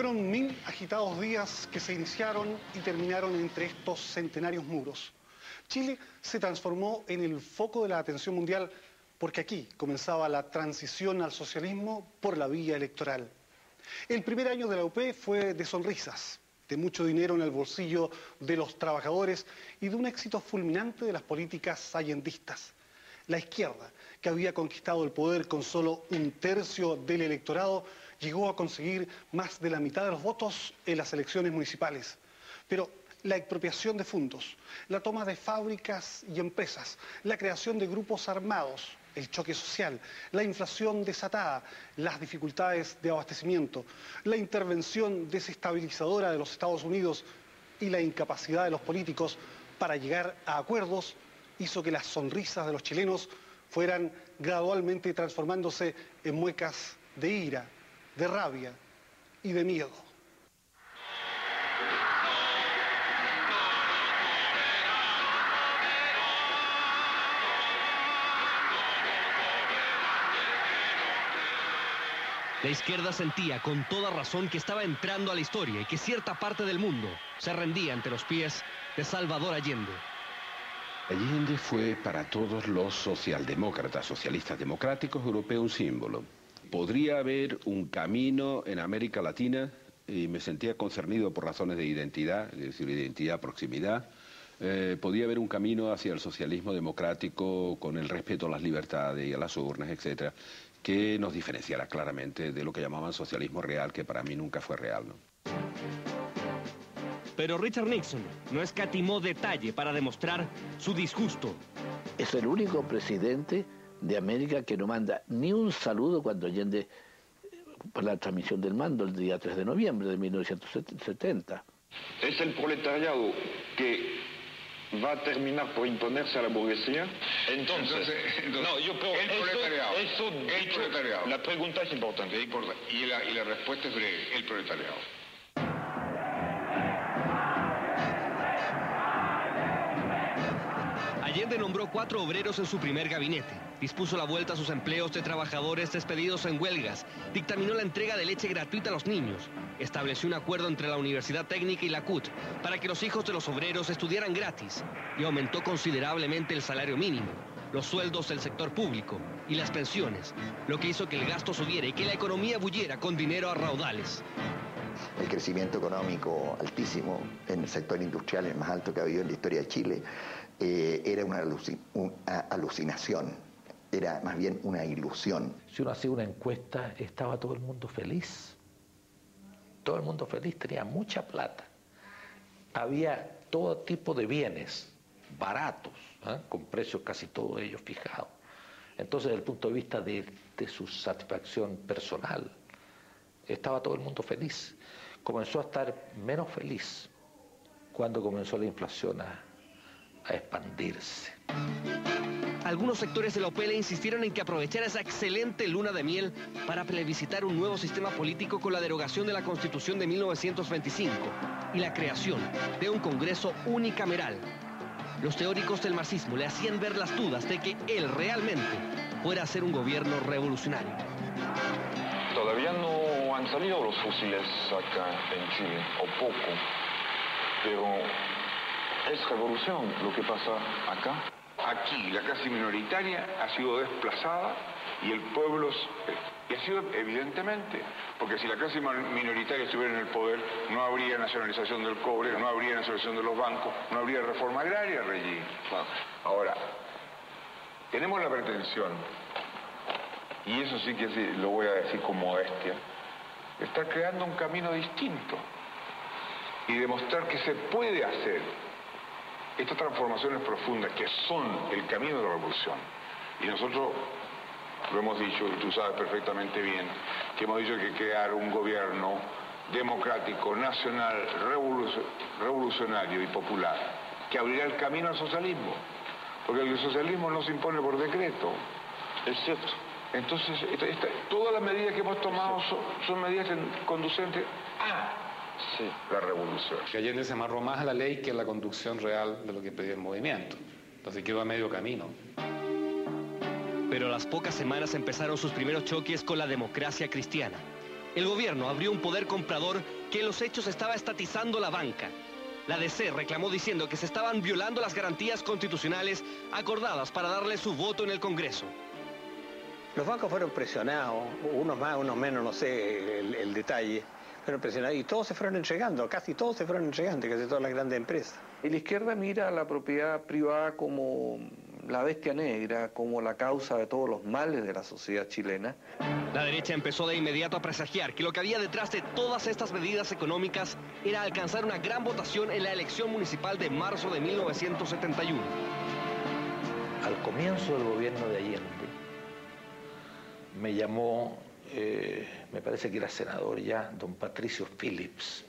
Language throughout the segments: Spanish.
Fueron mil agitados días que se iniciaron y terminaron entre estos centenarios muros. Chile se transformó en el foco de la atención mundial porque aquí comenzaba la transición al socialismo por la vía electoral. El primer año de la UP fue de sonrisas, de mucho dinero en el bolsillo de los trabajadores y de un éxito fulminante de las políticas allendistas. La izquierda, que había conquistado el poder con solo un tercio del electorado, llegó a conseguir más de la mitad de los votos en las elecciones municipales. Pero la expropiación de fondos, la toma de fábricas y empresas, la creación de grupos armados, el choque social, la inflación desatada, las dificultades de abastecimiento, la intervención desestabilizadora de los Estados Unidos y la incapacidad de los políticos para llegar a acuerdos hizo que las sonrisas de los chilenos fueran gradualmente transformándose en muecas de ira, de rabia y de miedo. La izquierda sentía con toda razón que estaba entrando a la historia y que cierta parte del mundo se rendía ante los pies de Salvador Allende. Allende fue para todos los socialdemócratas, socialistas democráticos europeos, un símbolo. Podría haber un camino en América Latina, y me sentía concernido por razones de identidad, es decir, identidad, proximidad, eh, podía haber un camino hacia el socialismo democrático con el respeto a las libertades y a las urnas, etcétera, que nos diferenciara claramente de lo que llamaban socialismo real, que para mí nunca fue real. Pero Richard Nixon no escatimó detalle para demostrar su disgusto. Es el único presidente de América que no manda ni un saludo cuando Allende por la transmisión del mando el día 3 de noviembre de 1970. Es el proletariado que va a terminar por imponerse a la burguesía. Entonces, no, yo creo el proletariado. Eso, el proletariado. La pregunta es importante. Y la, y la respuesta es breve, el proletariado. Allende nombró cuatro obreros en su primer gabinete. Dispuso la vuelta a sus empleos de trabajadores despedidos en huelgas. Dictaminó la entrega de leche gratuita a los niños. Estableció un acuerdo entre la Universidad Técnica y la CUT para que los hijos de los obreros estudiaran gratis. Y aumentó considerablemente el salario mínimo, los sueldos del sector público y las pensiones, lo que hizo que el gasto subiera y que la economía bulliera con dinero a raudales el crecimiento económico altísimo en el sector industrial, el más alto que ha habido en la historia de Chile, eh, era una, alucinación, era más bien una ilusión. Si uno hacía una encuesta, estaba todo el mundo feliz. Todo el mundo feliz, tenía mucha plata. Había todo tipo de bienes baratos, ¿eh? con precios casi todos ellos fijados. Entonces, desde el punto de vista de, su satisfacción personal, estaba todo el mundo feliz. Comenzó a estar menos feliz cuando comenzó la inflación a, a expandirse. Algunos sectores de la OPELA insistieron en que aprovechara esa excelente luna de miel para plebiscitar un nuevo sistema político con la derogación de la Constitución de 1925 y la creación de un Congreso unicameral. Los teóricos del marxismo le hacían ver las dudas de que él realmente fuera a ser un gobierno revolucionario. Todavía no han salido los fusiles acá en Chile, o poco, pero es revolución lo que pasa acá. Aquí la clase minoritaria ha sido desplazada y el pueblo... Y ha sido evidentemente, porque si la clase minoritaria estuviera en el poder, no habría nacionalización del cobre, no habría nacionalización de los bancos, no habría reforma agraria, Reggie. Ahora, tenemos la pretensión, y eso sí que lo voy a decir con modestia, de estar creando un camino distinto y demostrar que se puede hacer estas transformaciones profundas que son el camino de la revolución, y nosotros lo hemos dicho, y tú sabes perfectamente bien, que hemos dicho que crear un gobierno democrático, nacional, revolucionario y popular, que abrirá el camino al socialismo, porque el socialismo no se impone por decreto. Es cierto. Entonces, todas las medidas que hemos tomado son, medidas conducentes a Sí, la revolución. Que Allende se amarró más a la ley que a la conducción real de lo que pedía el movimiento. Entonces quedó a medio camino. Pero a las pocas semanas empezaron sus primeros choques con la democracia cristiana. El gobierno abrió un poder comprador que en los hechos estaba estatizando la banca. La DC reclamó diciendo que se estaban violando las garantías constitucionales acordadas para darle su voto en el Congreso. Los bancos fueron presionados, unos más, unos menos, no sé el, detalle, fueron presionados y todos se fueron entregando, casi todos se fueron entregando, casi todas las grandes empresas. Y la izquierda mira la propiedad privada como la bestia negra, como la causa de todos los males de la sociedad chilena. La derecha empezó de inmediato a presagiar que lo que había detrás de todas estas medidas económicas era alcanzar una gran votación en la elección municipal de marzo de 1971. Al comienzo del gobierno de Allende, me llamó, eh, me parece que era senador ya, don Patricio Phillips,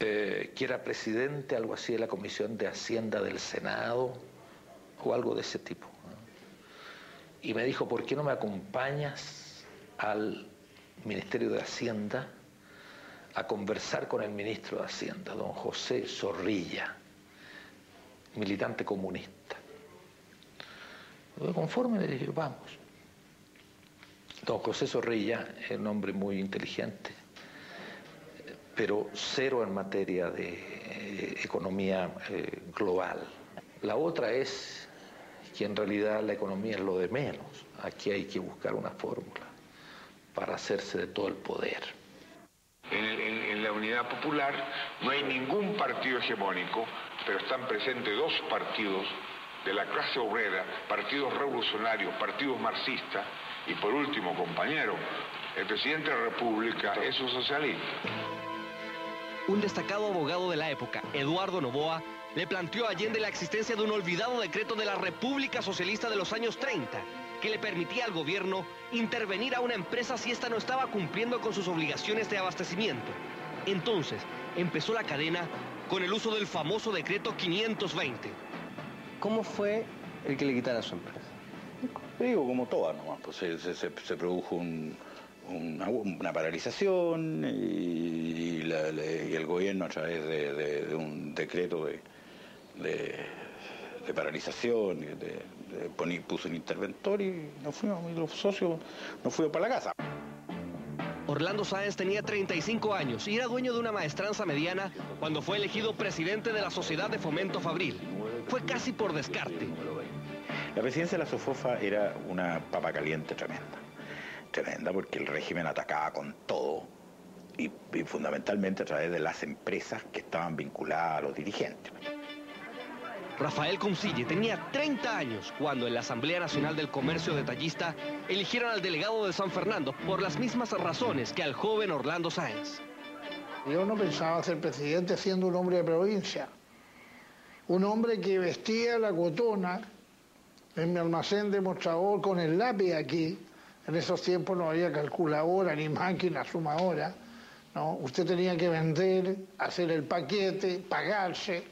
eh, que era presidente, algo así, de la Comisión de Hacienda del Senado, o algo de ese tipo. Y me dijo, ¿por qué no me acompañas al Ministerio de Hacienda a conversar con el ministro de Hacienda, don José Zorrilla, militante comunista? Conforme le dije, vamos. Don José Zorrilla es un hombre muy inteligente, pero cero en materia de eh, economía eh, global. La otra es que en realidad la economía es lo de menos. Aquí hay que buscar una fórmula para hacerse de todo el poder. En, la unidad popular no hay ningún partido hegemónico, pero están presentes dos partidos de la clase obrera, partidos revolucionarios, partidos marxistas, y por último, compañero, el presidente de la República es un socialista. Un destacado abogado de la época, Eduardo Novoa, le planteó a Allende la existencia de un olvidado decreto de la República Socialista de los años 30, que le permitía al gobierno intervenir a una empresa si ésta no estaba cumpliendo con sus obligaciones de abastecimiento. Entonces, empezó la cadena con el uso del famoso decreto 520. ¿Cómo fue el que le quitara su empresa? Digo, como todas nomás, pues se, produjo una, paralización y, el gobierno a través de, un decreto de, paralización puso un interventor y nos fuimos, los socios nos fuimos para la casa. Orlando Sáenz tenía 35 años y era dueño de una maestranza mediana cuando fue elegido presidente de la Sociedad de Fomento Fabril. Fue casi por descarte. La presidencia de la SOFOFA era una papa caliente tremenda, tremenda porque el régimen atacaba con todo y, fundamentalmente a través de las empresas que estaban vinculadas a los dirigentes. Rafael Consille tenía 30 años cuando en la Asamblea Nacional del Comercio Detallista eligieron al delegado de San Fernando por las mismas razones que al joven Orlando Sáenz. Yo no pensaba ser presidente siendo un hombre de provincia, un hombre que vestía la cotona en mi almacén de mostrador con el lápiz aquí. En esos tiempos no había calculadora ni máquina sumadora. ¿no? Usted tenía que vender, hacer el paquete, pagarse.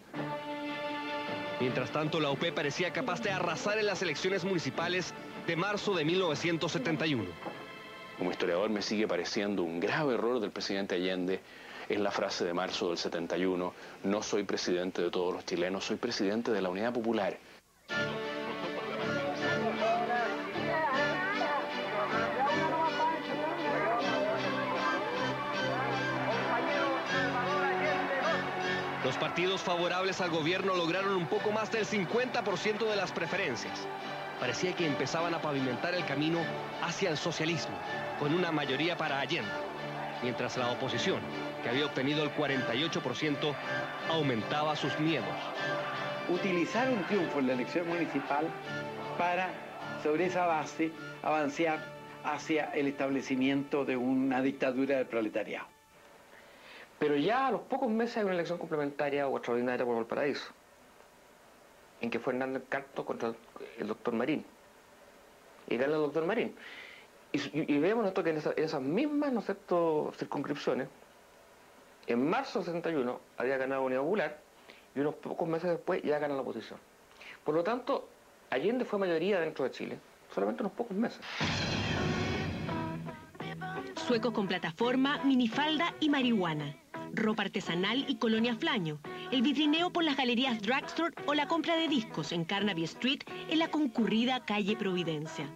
Mientras tanto, la UP parecía capaz de arrasar en las elecciones municipales de marzo de 1971. Como historiador me sigue pareciendo un grave error del presidente Allende es la frase de marzo del 71, no soy presidente de todos los chilenos, soy presidente de la Unidad Popular. Los partidos favorables al gobierno lograron un poco más del 50% de las preferencias. Parecía que empezaban a pavimentar el camino hacia el socialismo, con una mayoría para Allende, mientras la oposición, que había obtenido el 48%, aumentaba sus miedos. Utilizar un triunfo en la elección municipal para, sobre esa base, avanzar hacia el establecimiento de una dictadura del proletariado. Pero ya a los pocos meses hay una elección complementaria o extraordinaria por Valparaíso, en que fue Hernández Carto contra el doctor Marín. Y gana el doctor Marín. Y, vemos esto que en, esas mismas ¿no circunscripciones, en marzo del 61 había ganado Unidad Popular y unos pocos meses después ya gana la oposición. Por lo tanto, Allende fue mayoría dentro de Chile, solamente unos pocos meses suecos con plataforma, minifalda y marihuana ropa artesanal y colonia flaño, el vitrineo por las galerías Drugstore o la compra de discos en Carnaby Street en la concurrida calle Providencia.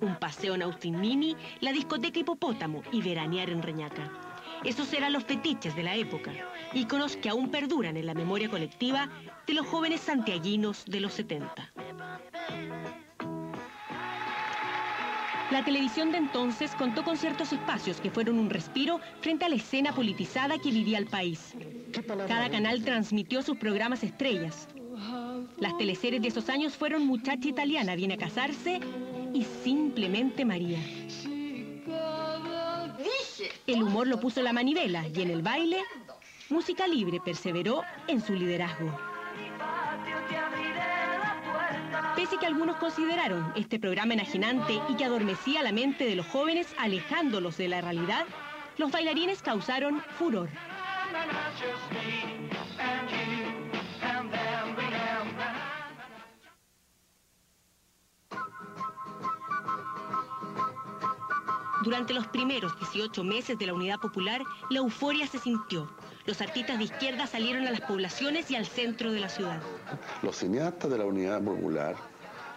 un paseo en Austin Mini, la discoteca Hipopótamo y veranear en Reñaca. Esos eran los fetiches de la época, íconos que aún perduran en la memoria colectiva de los jóvenes santiaguinos de los 70. La televisión de entonces contó con ciertos espacios que fueron un respiro frente a la escena politizada que vivía el país. Cada canal transmitió sus programas estrellas. Las teleseries de esos años fueron Muchacha Italiana viene a casarse y Simplemente María. El humor lo puso la manivela y en el baile, Música Libre perseveró en su liderazgo. Pese que algunos consideraron este programa enajenante y que adormecía la mente de los jóvenes alejándolos de la realidad, los bailarines causaron furor. Durante los primeros 18 meses de la Unidad Popular, la euforia se sintió. Los artistas de izquierda salieron a las poblaciones y al centro de la ciudad. Los cineastas de la Unidad Popular,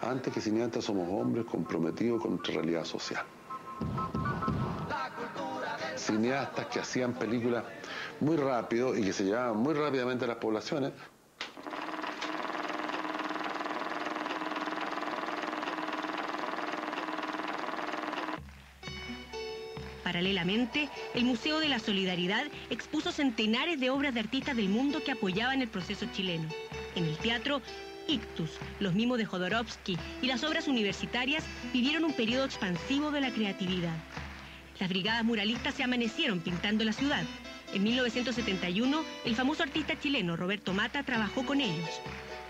antes que cineastas somos hombres comprometidos con nuestra realidad social. Cineastas que hacían películas muy rápido y que se llevaban muy rápidamente a las poblaciones, Paralelamente, el Museo de la Solidaridad expuso centenares de obras de artistas del mundo que apoyaban el proceso chileno. En el teatro, Ictus, los mimos de Jodorowsky y las obras universitarias vivieron un periodo expansivo de la creatividad. Las brigadas muralistas se amanecieron pintando la ciudad. En 1971, el famoso artista chileno Roberto Mata trabajó con ellos.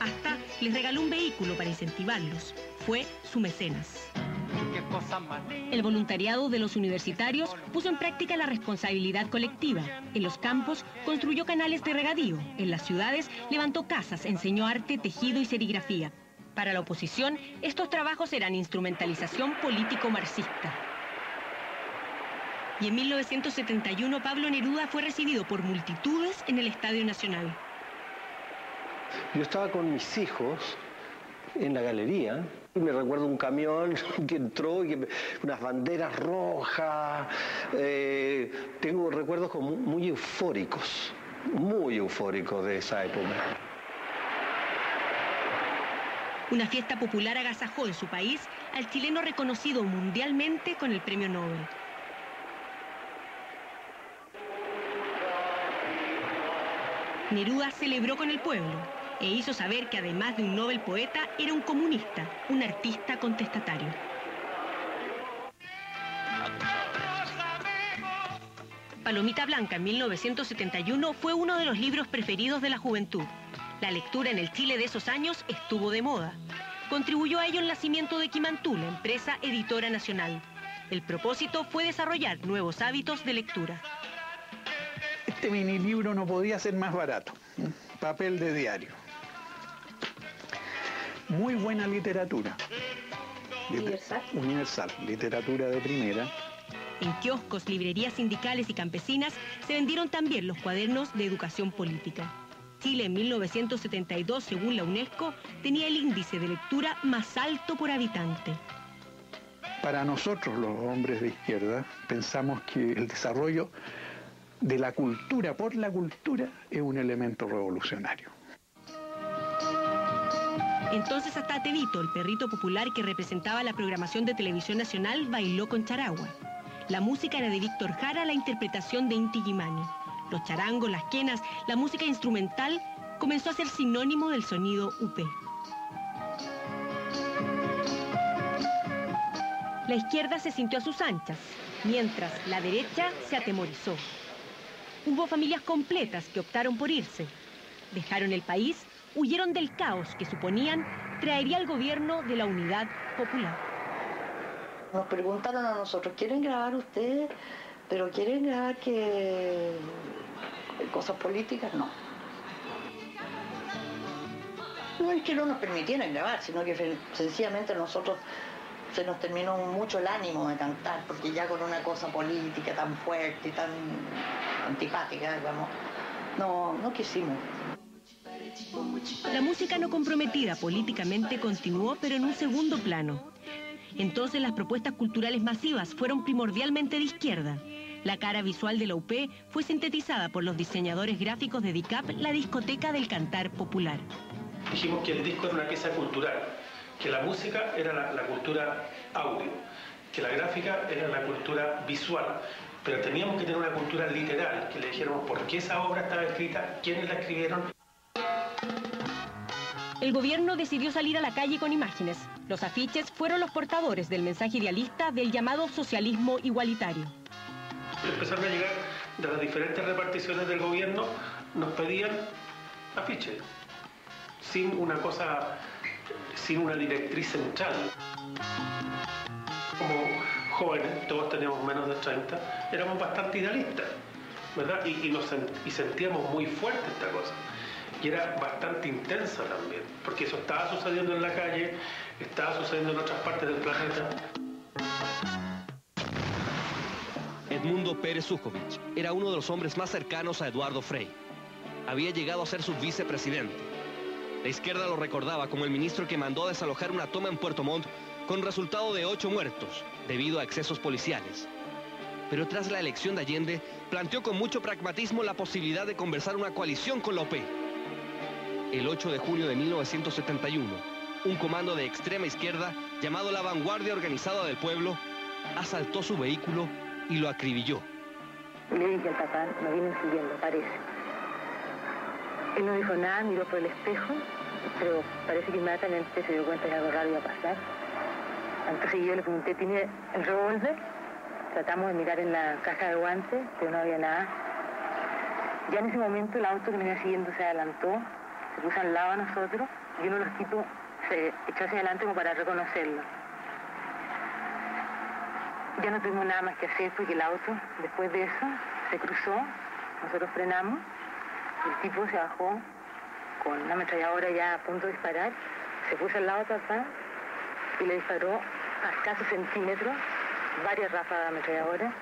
Hasta les regaló un vehículo para incentivarlos. Fue su mecenas. El voluntariado de los universitarios puso en práctica la responsabilidad colectiva. En los campos construyó canales de regadío. En las ciudades levantó casas, enseñó arte, tejido y serigrafía. Para la oposición, estos trabajos eran instrumentalización político-marxista. Y en 1971 Pablo Neruda fue recibido por multitudes en el Estadio Nacional. Yo estaba con mis hijos en la galería me recuerdo un camión que entró y unas banderas rojas. Eh, tengo recuerdos muy eufóricos, muy eufóricos de esa época. Una fiesta popular agasajó en su país al chileno reconocido mundialmente con el premio Nobel. Neruda celebró con el pueblo e hizo saber que además de un Nobel poeta, era un comunista, un artista contestatario. Palomita Blanca en 1971 fue uno de los libros preferidos de la juventud. La lectura en el Chile de esos años estuvo de moda. Contribuyó a ello el nacimiento de Quimantú, la empresa editora nacional. El propósito fue desarrollar nuevos hábitos de lectura. Este mini libro no podía ser más barato. Papel de diario muy buena literatura. Universal. Universal, literatura de primera. En kioscos, librerías sindicales y campesinas se vendieron también los cuadernos de educación política. Chile en 1972, según la UNESCO, tenía el índice de lectura más alto por habitante. Para nosotros los hombres de izquierda pensamos que el desarrollo de la cultura por la cultura es un elemento revolucionario. Entonces hasta Tevito, el perrito popular que representaba la programación de televisión nacional, bailó con charagua. La música era de Víctor Jara, la interpretación de Inti Gimani. Los charangos, las quenas, la música instrumental comenzó a ser sinónimo del sonido UP. La izquierda se sintió a sus anchas, mientras la derecha se atemorizó. Hubo familias completas que optaron por irse. Dejaron el país huyeron del caos que suponían traería el gobierno de la unidad popular. Nos preguntaron a nosotros, ¿quieren grabar ustedes? ¿Pero quieren grabar que cosas políticas? No. No es que no nos permitieran grabar, sino que sencillamente nosotros se nos terminó mucho el ánimo de cantar, porque ya con una cosa política tan fuerte y tan antipática, digamos, no, no quisimos. La música no comprometida políticamente continuó, pero en un segundo plano. Entonces las propuestas culturales masivas fueron primordialmente de izquierda. La cara visual de la UP fue sintetizada por los diseñadores gráficos de DICAP, la discoteca del cantar popular. Dijimos que el disco era una pieza cultural, que la música era la, la cultura audio, que la gráfica era la cultura visual, pero teníamos que tener una cultura literal, que le dijéramos por qué esa obra estaba escrita, quiénes la escribieron. El gobierno decidió salir a la calle con imágenes. Los afiches fueron los portadores del mensaje idealista del llamado socialismo igualitario. Empezaron a llegar de las diferentes reparticiones del gobierno, nos pedían afiches, sin una cosa, sin una directriz central. Como jóvenes, todos teníamos menos de 30, éramos bastante idealistas, ¿verdad? Y, nos, y sentíamos muy fuerte esta cosa. Y era bastante intensa también, porque eso estaba sucediendo en la calle, estaba sucediendo en otras partes del planeta. Edmundo Pérez Sujovic era uno de los hombres más cercanos a Eduardo Frei. Había llegado a ser su vicepresidente. La izquierda lo recordaba como el ministro que mandó a desalojar una toma en Puerto Montt con resultado de ocho muertos debido a excesos policiales. Pero tras la elección de Allende, planteó con mucho pragmatismo la posibilidad de conversar una coalición con la OP. El 8 de junio de 1971, un comando de extrema izquierda llamado la Vanguardia Organizada del Pueblo asaltó su vehículo y lo acribilló. Le dije al papá, me vienen siguiendo, parece. Él no dijo nada, miró por el espejo, pero parece que inmediatamente se dio cuenta que algo raro iba a pasar. Entonces yo le pregunté, ¿tiene el revólver? Tratamos de mirar en la caja de guantes, pero no había nada. Ya en ese momento el auto que me venía siguiendo se adelantó, se puso al lado de nosotros y uno de los tipos se echó hacia adelante como para reconocerlo. Ya no tuvimos nada más que hacer porque el auto, después de eso, se cruzó, nosotros frenamos, el tipo se bajó con una ametralladora ya a punto de disparar, se puso al lado de papá y le disparó a escasos centímetros, varias ráfagas de ametralladora,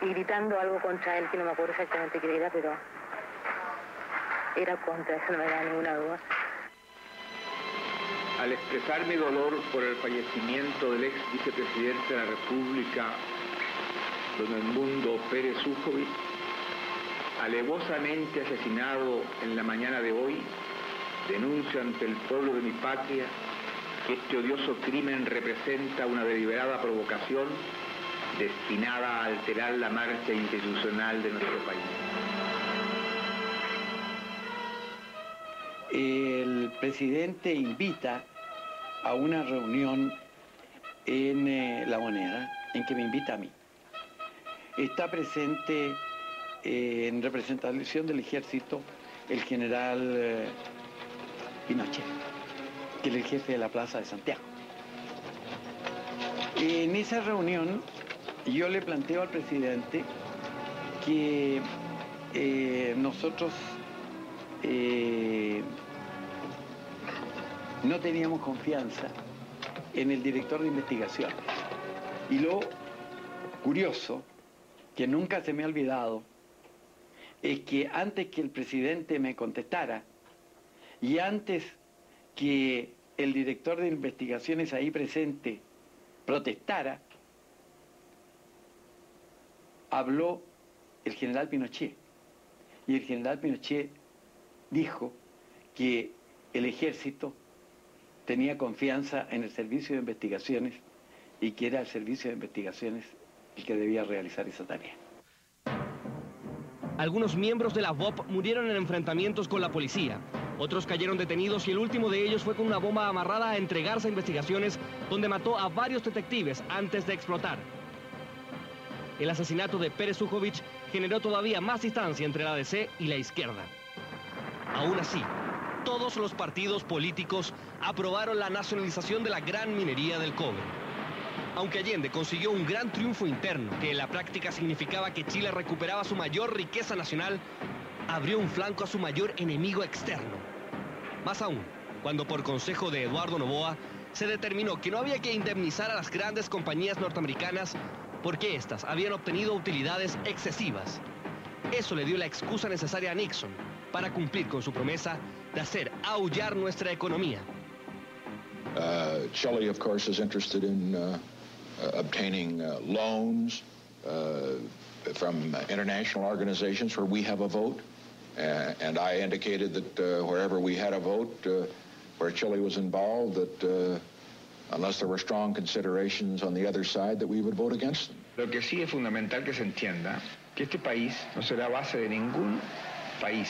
y gritando algo contra él, que no me acuerdo exactamente qué era, pero era contra, eso no me da ninguna duda. Al expresar mi dolor por el fallecimiento del ex vicepresidente de la República, don Edmundo Pérez Ujovic, alevosamente asesinado en la mañana de hoy, denuncio ante el pueblo de mi patria que este odioso crimen representa una deliberada provocación destinada a alterar la marcha institucional de nuestro país. El presidente invita a una reunión en eh, La Moneda, en que me invita a mí. Está presente eh, en representación del ejército el general eh, Pinochet que es el jefe de la Plaza de Santiago. En esa reunión yo le planteo al presidente que eh, nosotros no teníamos confianza en el director de investigación. Y lo curioso, que nunca se me ha olvidado, es que antes que el presidente me contestara y antes que el director de investigaciones ahí presente protestara, habló el general Pinochet. Y el general Pinochet dijo que el ejército tenía confianza en el servicio de investigaciones y que era el servicio de investigaciones el que debía realizar esa tarea. Algunos miembros de la VOP murieron en enfrentamientos con la policía. Otros cayeron detenidos y el último de ellos fue con una bomba amarrada a entregarse a investigaciones donde mató a varios detectives antes de explotar. El asesinato de Pérez Sujovic generó todavía más distancia entre la DC y la izquierda. Aún así, todos los partidos políticos aprobaron la nacionalización de la gran minería del cobre. Aunque Allende consiguió un gran triunfo interno, que en la práctica significaba que Chile recuperaba su mayor riqueza nacional, abrió un flanco a su mayor enemigo externo. Más aún, cuando por consejo de Eduardo Novoa se determinó que no había que indemnizar a las grandes compañías norteamericanas porque éstas habían obtenido utilidades excesivas. Eso le dio la excusa necesaria a Nixon para cumplir con su promesa de hacer aullar nuestra economía. Uh, Chile, of course, is interested in uh, uh, obtaining uh, loans uh, from international organizations where we have a vote. Uh, and I indicated that uh, wherever we had a vote, uh, where Chile was involved, that uh, unless there were strong considerations on the other side, that we would vote against them. Lo que sí es fundamental que se entienda que este país no será base de ningún país,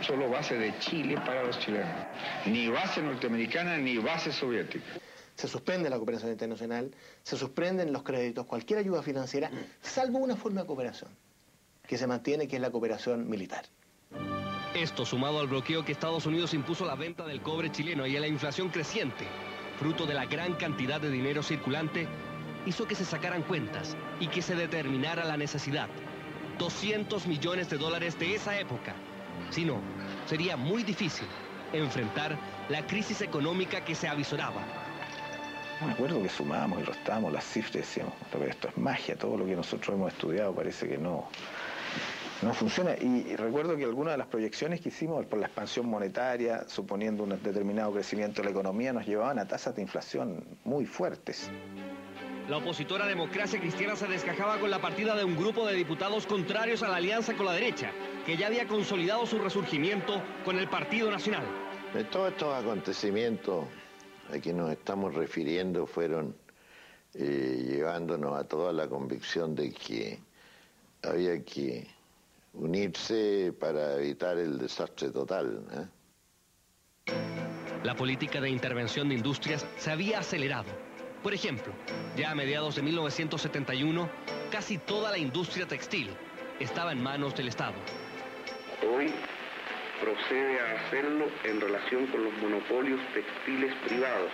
solo base de Chile para los chilenos. Ni base norteamericana ni base soviética. Se suspende la cooperación internacional, se suspenden los créditos, cualquier ayuda financiera, salvo una forma de cooperación que se mantiene, que es la cooperación militar. Esto sumado al bloqueo que Estados Unidos impuso a la venta del cobre chileno y a la inflación creciente, fruto de la gran cantidad de dinero circulante, hizo que se sacaran cuentas y que se determinara la necesidad. 200 millones de dólares de esa época. Si no, sería muy difícil enfrentar la crisis económica que se avisoraba. Me acuerdo que sumábamos y restábamos las cifras y decíamos, pero esto es magia, todo lo que nosotros hemos estudiado parece que no, no funciona. Y, y recuerdo que algunas de las proyecciones que hicimos por la expansión monetaria, suponiendo un determinado crecimiento de la economía, nos llevaban a tasas de inflación muy fuertes. La opositora democracia cristiana se descajaba con la partida de un grupo de diputados contrarios a la alianza con la derecha, que ya había consolidado su resurgimiento con el Partido Nacional. De todos estos acontecimientos a que nos estamos refiriendo fueron eh, llevándonos a toda la convicción de que había que unirse para evitar el desastre total. ¿eh? La política de intervención de industrias se había acelerado. Por ejemplo, ya a mediados de 1971, casi toda la industria textil estaba en manos del Estado. Hoy procede a hacerlo en relación con los monopolios textiles privados,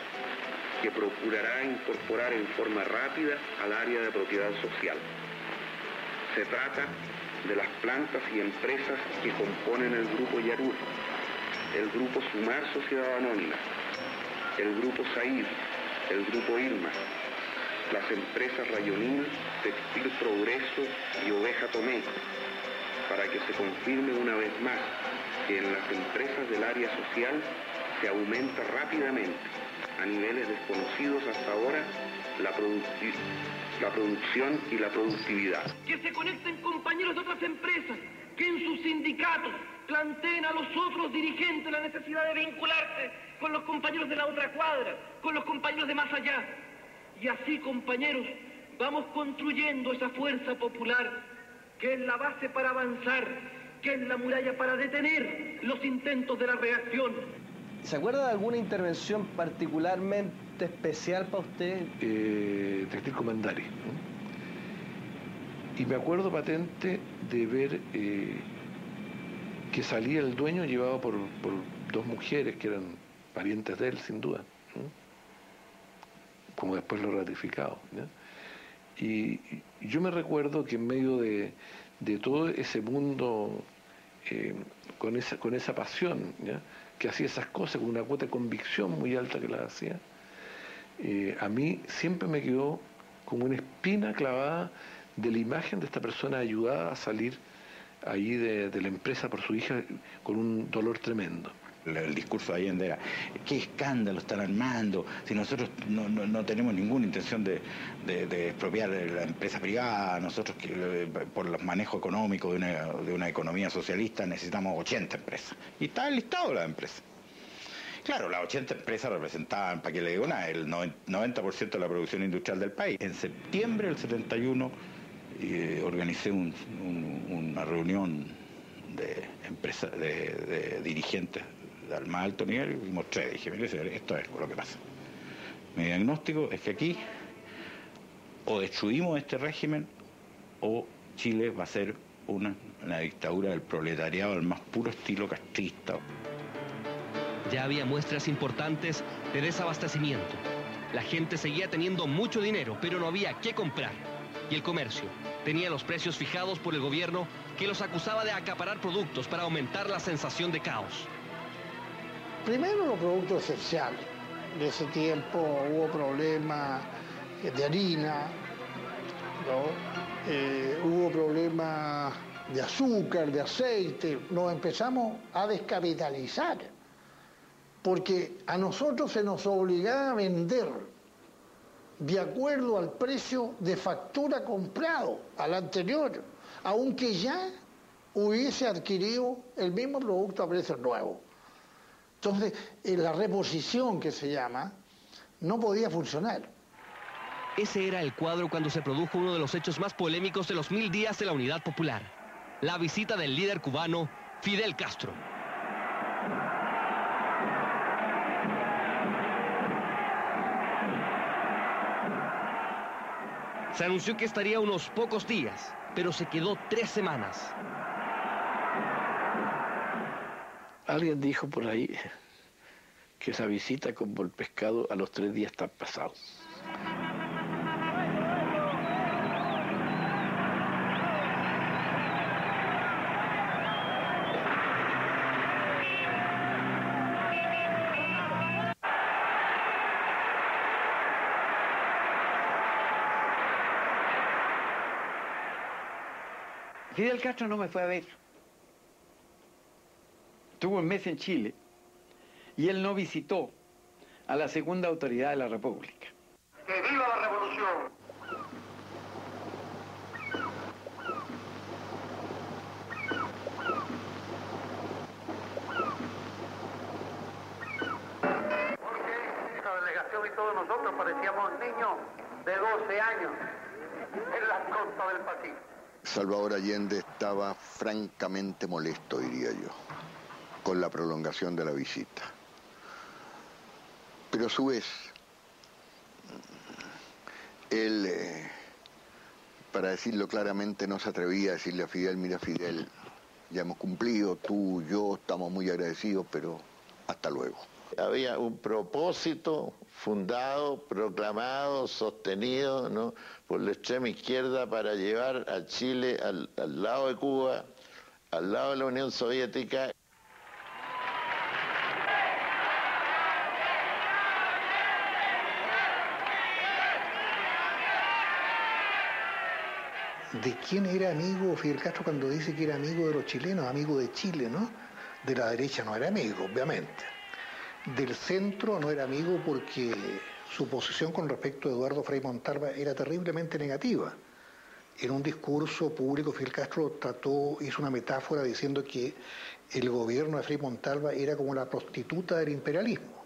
que procurará incorporar en forma rápida al área de propiedad social. Se trata de las plantas y empresas que componen el Grupo Yarur, el Grupo Sumar Sociedad Anónima, el Grupo Said, el Grupo Irma, las empresas Rayonín, Textil Progreso y Oveja Tomé, para que se confirme una vez más que en las empresas del área social se aumenta rápidamente, a niveles desconocidos hasta ahora, la, la producción y la productividad. Que se conecten compañeros de otras empresas, que en sus sindicatos planteen a los otros dirigentes la necesidad de vincularse con los compañeros de la otra cuadra, con los compañeros de más allá. Y así, compañeros, vamos construyendo esa fuerza popular que es la base para avanzar, que es la muralla para detener los intentos de la reacción. ¿Se acuerda de alguna intervención particularmente especial para usted? Eh, textil Comandari. Y me acuerdo patente de ver eh, que salía el dueño llevado por, por, dos mujeres que eran parientes de él, sin duda. ¿no? Como después lo ratificado. Y, yo me recuerdo que en medio de, de todo ese mundo eh, con, esa, con esa pasión, que hacía esas cosas con una cuota de convicción muy alta que las hacía, eh, a mí siempre me quedó como una espina clavada de la imagen de esta persona ayudada a salir ahí de la empresa por su hija con un dolor tremendo el discurso de Allende era, qué escándalo están armando, si nosotros no, no, no tenemos ninguna intención de, de, expropiar la empresa privada, nosotros que, por los manejos económicos de una, de una economía socialista necesitamos 80 empresas. Y está el listado de las empresas. Claro, las 80 empresas representaban, para que le digo nada, el 90% de la producción industrial del país. En septiembre del 71 eh, organicé un, un, una reunión de, empresa, de dirigentes al más alto nivel y mostré, dije, mire, esto es lo que pasa. Mi diagnóstico es que aquí o destruimos este régimen o Chile va a ser una, dictadura del proletariado al más puro estilo castrista. Ya había muestras importantes de desabastecimiento. La gente seguía teniendo mucho dinero, pero no había qué comprar. Y el comercio tenía los precios fijados por el gobierno que los acusaba de acaparar productos para aumentar la sensación de caos. Primero los productos esenciales. De ese tiempo hubo problemas de harina, ¿no? eh, hubo problemas de azúcar, de aceite. Nos empezamos a descapitalizar porque a nosotros se nos obligaba a vender de acuerdo al precio de factura comprado, al anterior, aunque ya hubiese adquirido el mismo producto a precio nuevo. Entonces, en la reposición que se llama, no podía funcionar. Ese era el cuadro cuando se produjo uno de los hechos más polémicos de los mil días de la Unidad Popular, la visita del líder cubano Fidel Castro. Se anunció que estaría unos pocos días, pero se quedó tres semanas. Alguien dijo por ahí que esa visita como el pescado a los tres días está pasado. Fidel Castro no me fue a ver. Tuvo un mes en Chile y él no visitó a la segunda autoridad de la República. ¡Que viva la revolución! Porque esa delegación y todos nosotros parecíamos niños de 12 años en las costas del Pacífico. Salvador Allende estaba francamente molesto, diría yo, con la prolongación de la visita. Pero a su vez, él, eh, para decirlo claramente, no se atrevía a decirle a Fidel, mira Fidel, ya hemos cumplido, tú, yo, estamos muy agradecidos, pero hasta luego. Había un propósito fundado, proclamado, sostenido ¿no? por la extrema izquierda para llevar a Chile al, al lado de Cuba, al lado de la Unión Soviética. ¿De quién era amigo Fidel Castro cuando dice que era amigo de los chilenos, amigo de Chile, ¿no? De la derecha no era amigo, obviamente. Del centro no era amigo porque su posición con respecto a Eduardo Frei Montalva era terriblemente negativa. En un discurso público, Fidel Castro trató, hizo una metáfora diciendo que el gobierno de Frei Montalva era como la prostituta del imperialismo.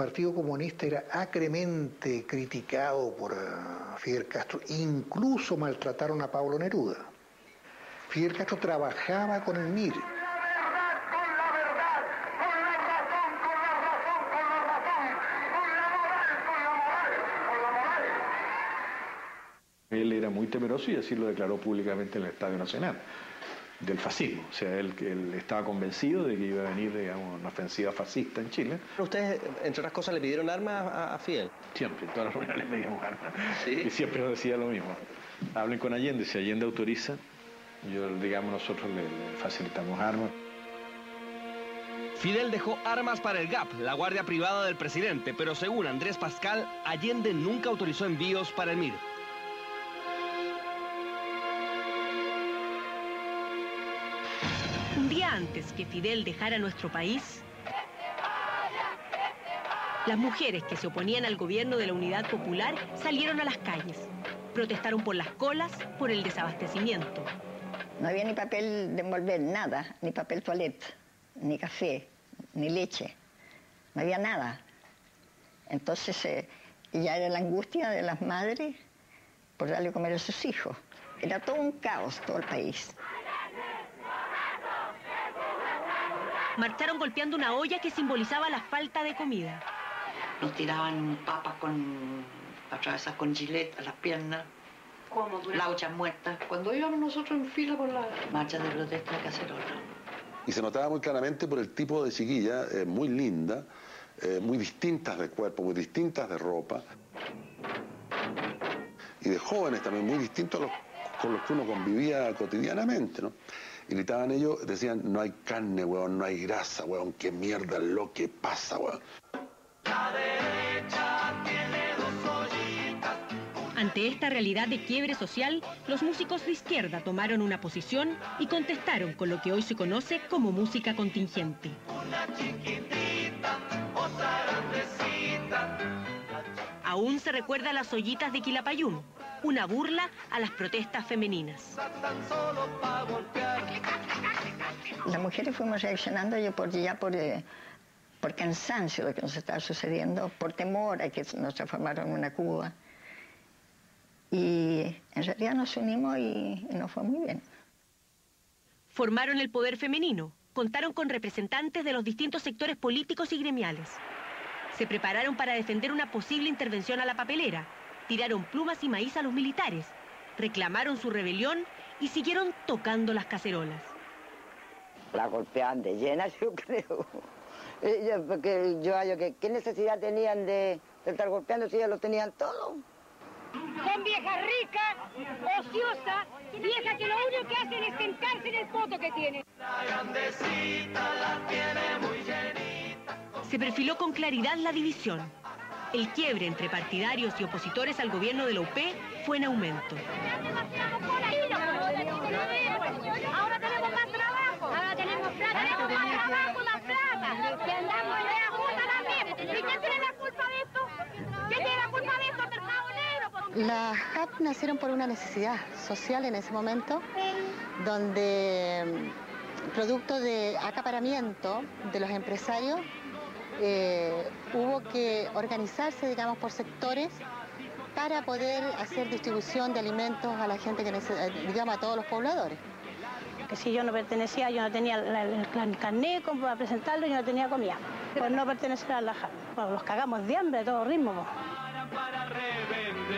Partido Comunista era acremente criticado por uh, Fidel Castro, incluso maltrataron a Pablo Neruda. Fidel Castro trabajaba con el MIR, Él era muy temeroso y así lo declaró públicamente en el Estadio Nacional, del fascismo. O sea, él, él estaba convencido de que iba a venir, digamos, una ofensiva fascista en Chile. Ustedes, entre otras cosas, le pidieron armas a, a Fidel. Siempre, en todas las reuniones le pedíamos armas. ¿Sí? Y siempre nos decía lo mismo. Hablen con Allende, si Allende autoriza, yo, digamos, nosotros le, le facilitamos armas. Fidel dejó armas para el GAP, la guardia privada del presidente, pero según Andrés Pascal, Allende nunca autorizó envíos para el MIR. Antes que Fidel dejara nuestro país, las mujeres que se oponían al gobierno de la Unidad Popular salieron a las calles. Protestaron por las colas, por el desabastecimiento. No había ni papel de envolver, nada, ni papel toilette, ni café, ni leche. No había nada. Entonces eh, ya era la angustia de las madres por darle a comer a sus hijos. Era todo un caos, todo el país. Marcharon golpeando una olla que simbolizaba la falta de comida. Nos tiraban papas con atravesadas con gilet a las piernas. ¿Cómo? Lauchas muertas. Cuando íbamos nosotros en fila por la marcha de protesta de Cacerola. Y se notaba muy claramente por el tipo de chiquilla, eh, muy linda, eh, muy distintas de cuerpo, muy distintas de ropa. Y de jóvenes también, muy distintos a los con los que uno convivía cotidianamente, ¿no? Gritaban ellos, decían, no hay carne, weón, no hay grasa, weón, qué mierda es lo que pasa, weón. Ante esta realidad de quiebre social, los músicos de izquierda tomaron una posición y contestaron con lo que hoy se conoce como música contingente. Una chiquitita Aún se recuerda las ollitas de Quilapayún, una burla a las protestas femeninas. Las mujeres fuimos reaccionando ya por, ya por, eh, por cansancio de lo que nos estaba sucediendo, por temor a que nos transformaran en una Cuba. Y en realidad nos unimos y, y nos fue muy bien. Formaron el poder femenino, contaron con representantes de los distintos sectores políticos y gremiales. Se prepararon para defender una posible intervención a la papelera, tiraron plumas y maíz a los militares, reclamaron su rebelión y siguieron tocando las cacerolas. La golpeaban de llena, yo creo. Ellos, porque yo hallo que qué necesidad tenían de, de estar golpeando si ya lo tenían todo. Son viejas ricas, ociosas, viejas que lo único que hacen es sentarse en el poto que tienen. Se perfiló con claridad la división. El quiebre entre partidarios y opositores al gobierno de la UP fue en aumento. Ahora tenemos más trabajo. Ahora tenemos plata. Tenemos más trabajo, más plata. Que andamos en la junta también. ¿Y quién tiene la culpa de esto? ¿Quién tiene la culpa de esto? Mercado Negro. Las HAP nacieron por una necesidad social en ese momento, donde mm, producto de acaparamiento de los empresarios, eh, hubo que organizarse, digamos, por sectores para poder hacer distribución de alimentos a la gente que necesita, digamos, a todos los pobladores. que si yo no pertenecía, yo no tenía el, el carnet como para presentarlo, yo no tenía comida. Por no pertenecer a la JAP. Bueno, los cagamos de hambre a todo ritmo. po.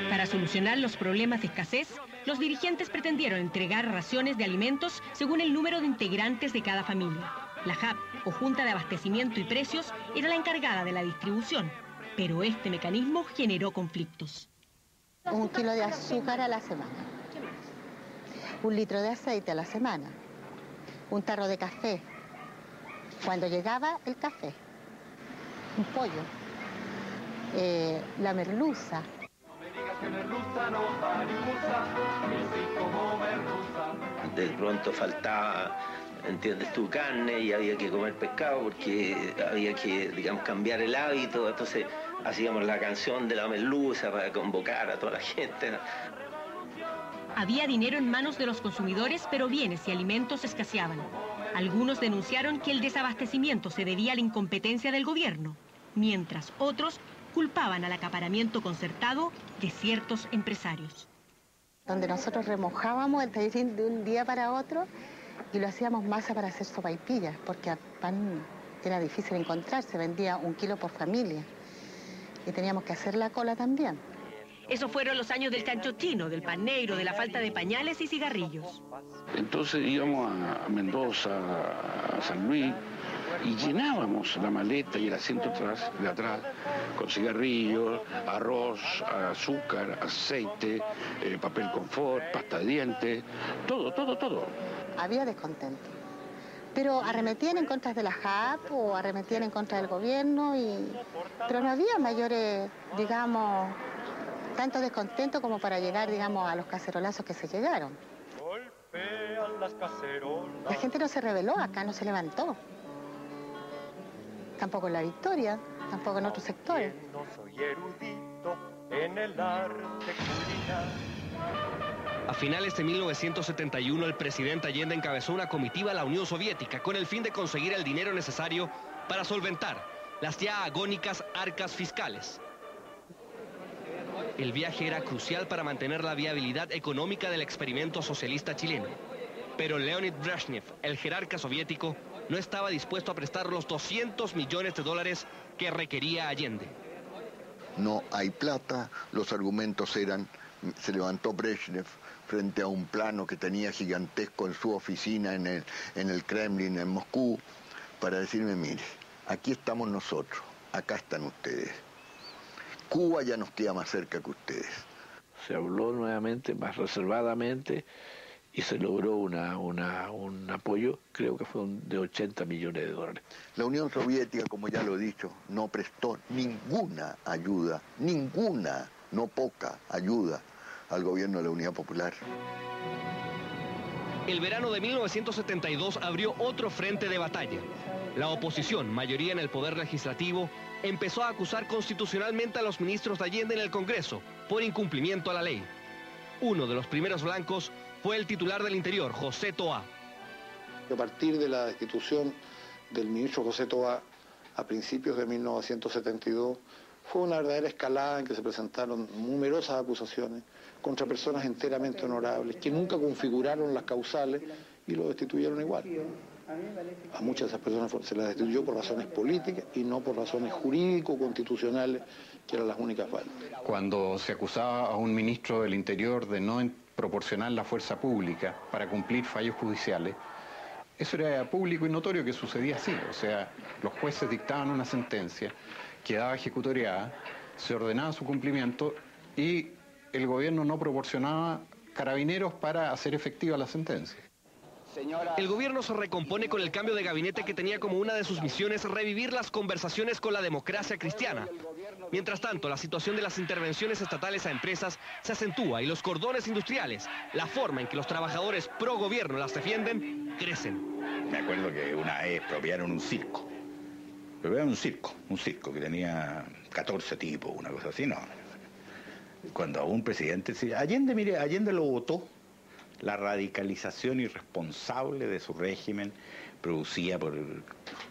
Para solucionar los problemas de escasez, los dirigentes pretendieron entregar raciones de alimentos según el número de integrantes de cada familia. La JAP, o Junta de Abastecimiento y Precios, era la encargada de la distribución, pero este mecanismo generó conflictos. Un kilo de azúcar a la semana, un litro de aceite a la semana, un tarro de café. Cuando llegaba el café, un pollo, eh, la merluza, de pronto faltaba, entiendes tú, carne y había que comer pescado porque había que, digamos, cambiar el hábito. Entonces hacíamos la canción de la merluza para convocar a toda la gente. Había dinero en manos de los consumidores, pero bienes y alimentos escaseaban. Algunos denunciaron que el desabastecimiento se debía a la incompetencia del gobierno, mientras otros culpaban al acaparamiento concertado de ciertos empresarios. donde nosotros remojábamos el tallerín de un día para otro y lo hacíamos masa para hacer sopaipillas, porque a pan era difícil encontrar, se vendía un kilo por familia. Y teníamos que hacer la cola también. Esos fueron los años del chancho chino, del pan negro, de la falta de pañales y cigarrillos. Entonces íbamos a Mendoza, a San Luis, y llenábamos la maleta y el asiento atrás, de atrás con cigarrillos, arroz, azúcar, aceite, eh, papel confort, pasta de dientes, todo, todo, todo. Había descontento. Pero arremetían en contra de la JAP o arremetían en contra del gobierno, y... pero no había mayores, digamos, tanto descontento como para llegar, digamos, a los cacerolazos que se llegaron. La gente no se rebeló acá, no se levantó. Tampoco en la victoria, tampoco en otros sectores. No soy erudito en el arte culinario. A finales de 1971, el presidente Allende encabezó una comitiva a la Unión Soviética con el fin de conseguir el dinero necesario para solventar las ya agónicas arcas fiscales. El viaje era crucial para mantener la viabilidad económica del experimento socialista chileno. Pero Leonid Brezhnev, el jerarca soviético, no estaba dispuesto a prestar los 200 millones de dólares que requería Allende. no hay plata, los argumentos eran, se levantó Brezhnev frente a un plano que tenía gigantesco en su oficina en el, en el Kremlin, en Moscú, para decirme, mire, aquí estamos nosotros, acá están ustedes. Cuba ya nos queda más cerca que ustedes. Se habló nuevamente, más reservadamente, y se logró una, una- un apoyo, creo que fue un- de 80 millones de dólares. La Unión Soviética, como ya lo he dicho, no prestó ninguna ayuda, ninguna, no poca ayuda al gobierno de la Unidad Popular. El verano de 1972 abrió otro frente de batalla. La oposición, mayoría en el poder legislativo, empezó a acusar constitucionalmente a los ministros de Allende en el Congreso por incumplimiento a la ley. Uno de los primeros blancos fue el titular del Interior, José Toa. A partir de la destitución del ministro José Toa a principios de 1972, fue una verdadera escalada en que se presentaron numerosas acusaciones contra personas enteramente honorables, que nunca configuraron las causales y lo destituyeron igual. A muchas de esas personas se las destituyó por razones políticas y no por razones jurídico-constitucionales, que eran las únicas faltas. Cuando se acusaba a un ministro del Interior de no proporcionar la fuerza pública para cumplir fallos judiciales, eso era público y notorio que sucedía así. O sea, los jueces dictaban una sentencia, quedaba ejecutoriada, se ordenaba su cumplimiento y el gobierno no proporcionaba carabineros para hacer efectiva la sentencia. El gobierno se recompone con el cambio de gabinete que tenía como una de sus misiones revivir las conversaciones con la democracia cristiana. Mientras tanto, la situación de las intervenciones estatales a empresas se acentúa y los cordones industriales, la forma en que los trabajadores pro gobierno las defienden, crecen. Me acuerdo que una vez expropiaron un circo. Expropiaron un circo, un circo que tenía 14 tipos, una cosa así, no. Cuando a un presidente, Allende, mire, Allende lo votó la radicalización irresponsable de su régimen producida por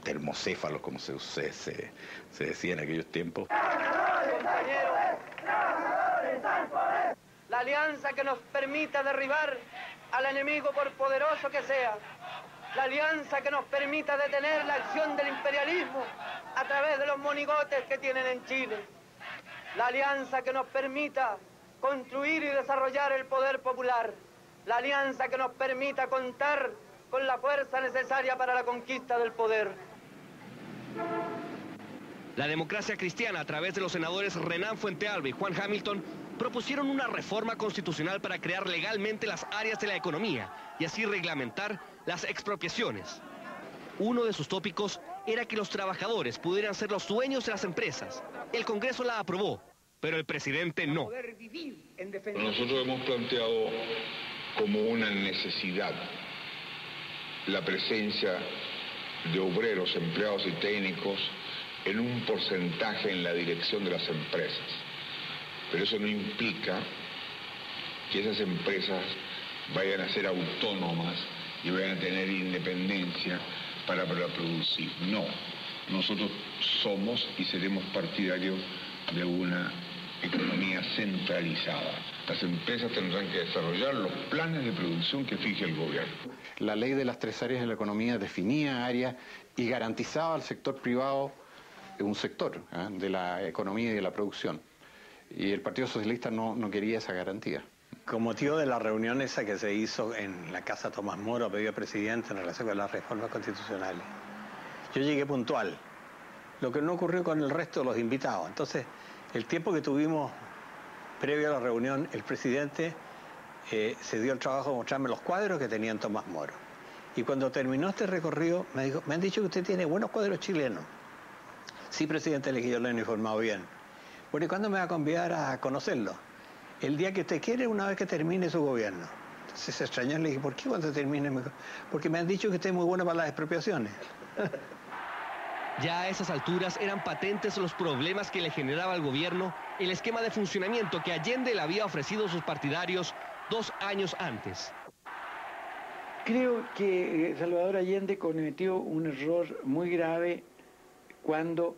termocéfalos, como se, se, decía en aquellos tiempos. La alianza que nos permita derribar al enemigo por poderoso que sea. La alianza que nos permita detener la acción del imperialismo a través de los monigotes que tienen en Chile. La alianza que nos permita construir y desarrollar el poder popular la alianza que nos permita contar con la fuerza necesaria para la conquista del poder. La democracia cristiana, a través de los senadores Renan Fuentealba y Juan Hamilton, propusieron una reforma constitucional para crear legalmente las áreas de la economía y así reglamentar las expropiaciones. Uno de sus tópicos era que los trabajadores pudieran ser los dueños de las empresas. El Congreso la aprobó, pero el presidente no. Nosotros hemos planteado como una necesidad la presencia de obreros, empleados y técnicos en un porcentaje en la dirección de las empresas. Pero eso no implica que esas empresas vayan a ser autónomas y vayan a tener independencia para, producir. No, nosotros somos y seremos partidarios de una economía centralizada. Las empresas tendrán que desarrollar los planes de producción que fije el gobierno. La ley de las tres áreas de la economía definía áreas y garantizaba al sector privado un sector ¿ah? de la economía y de la producción. Y el Partido Socialista no, no quería esa garantía. Con motivo de la reunión esa que se hizo en la Casa Tomás Moro, pedido presidente en relación con las reformas constitucionales, yo llegué puntual, lo que no ocurrió con el resto de los invitados. Entonces, el tiempo que tuvimos previo a la reunión, el presidente eh, se dio el trabajo de mostrarme los cuadros que tenían Tomás Moro. Y cuando terminó este recorrido, me dijo, me han dicho que usted tiene buenos cuadros chilenos. Sí, presidente, le que yo lo he informado bien. Bueno, ¿y cuándo me va a convidar a conocerlo? El día que usted quiere, una vez que termine su gobierno. Entonces se extrañó y le dije, ¿por qué cuando termine? Porque me han dicho que usted es muy bueno para las expropiaciones. Ya a esas alturas eran patentes los problemas que le generaba al gobierno el esquema de funcionamiento que Allende le había ofrecido a sus partidarios dos años antes. Creo que eh, Salvador Allende cometió un error muy grave cuando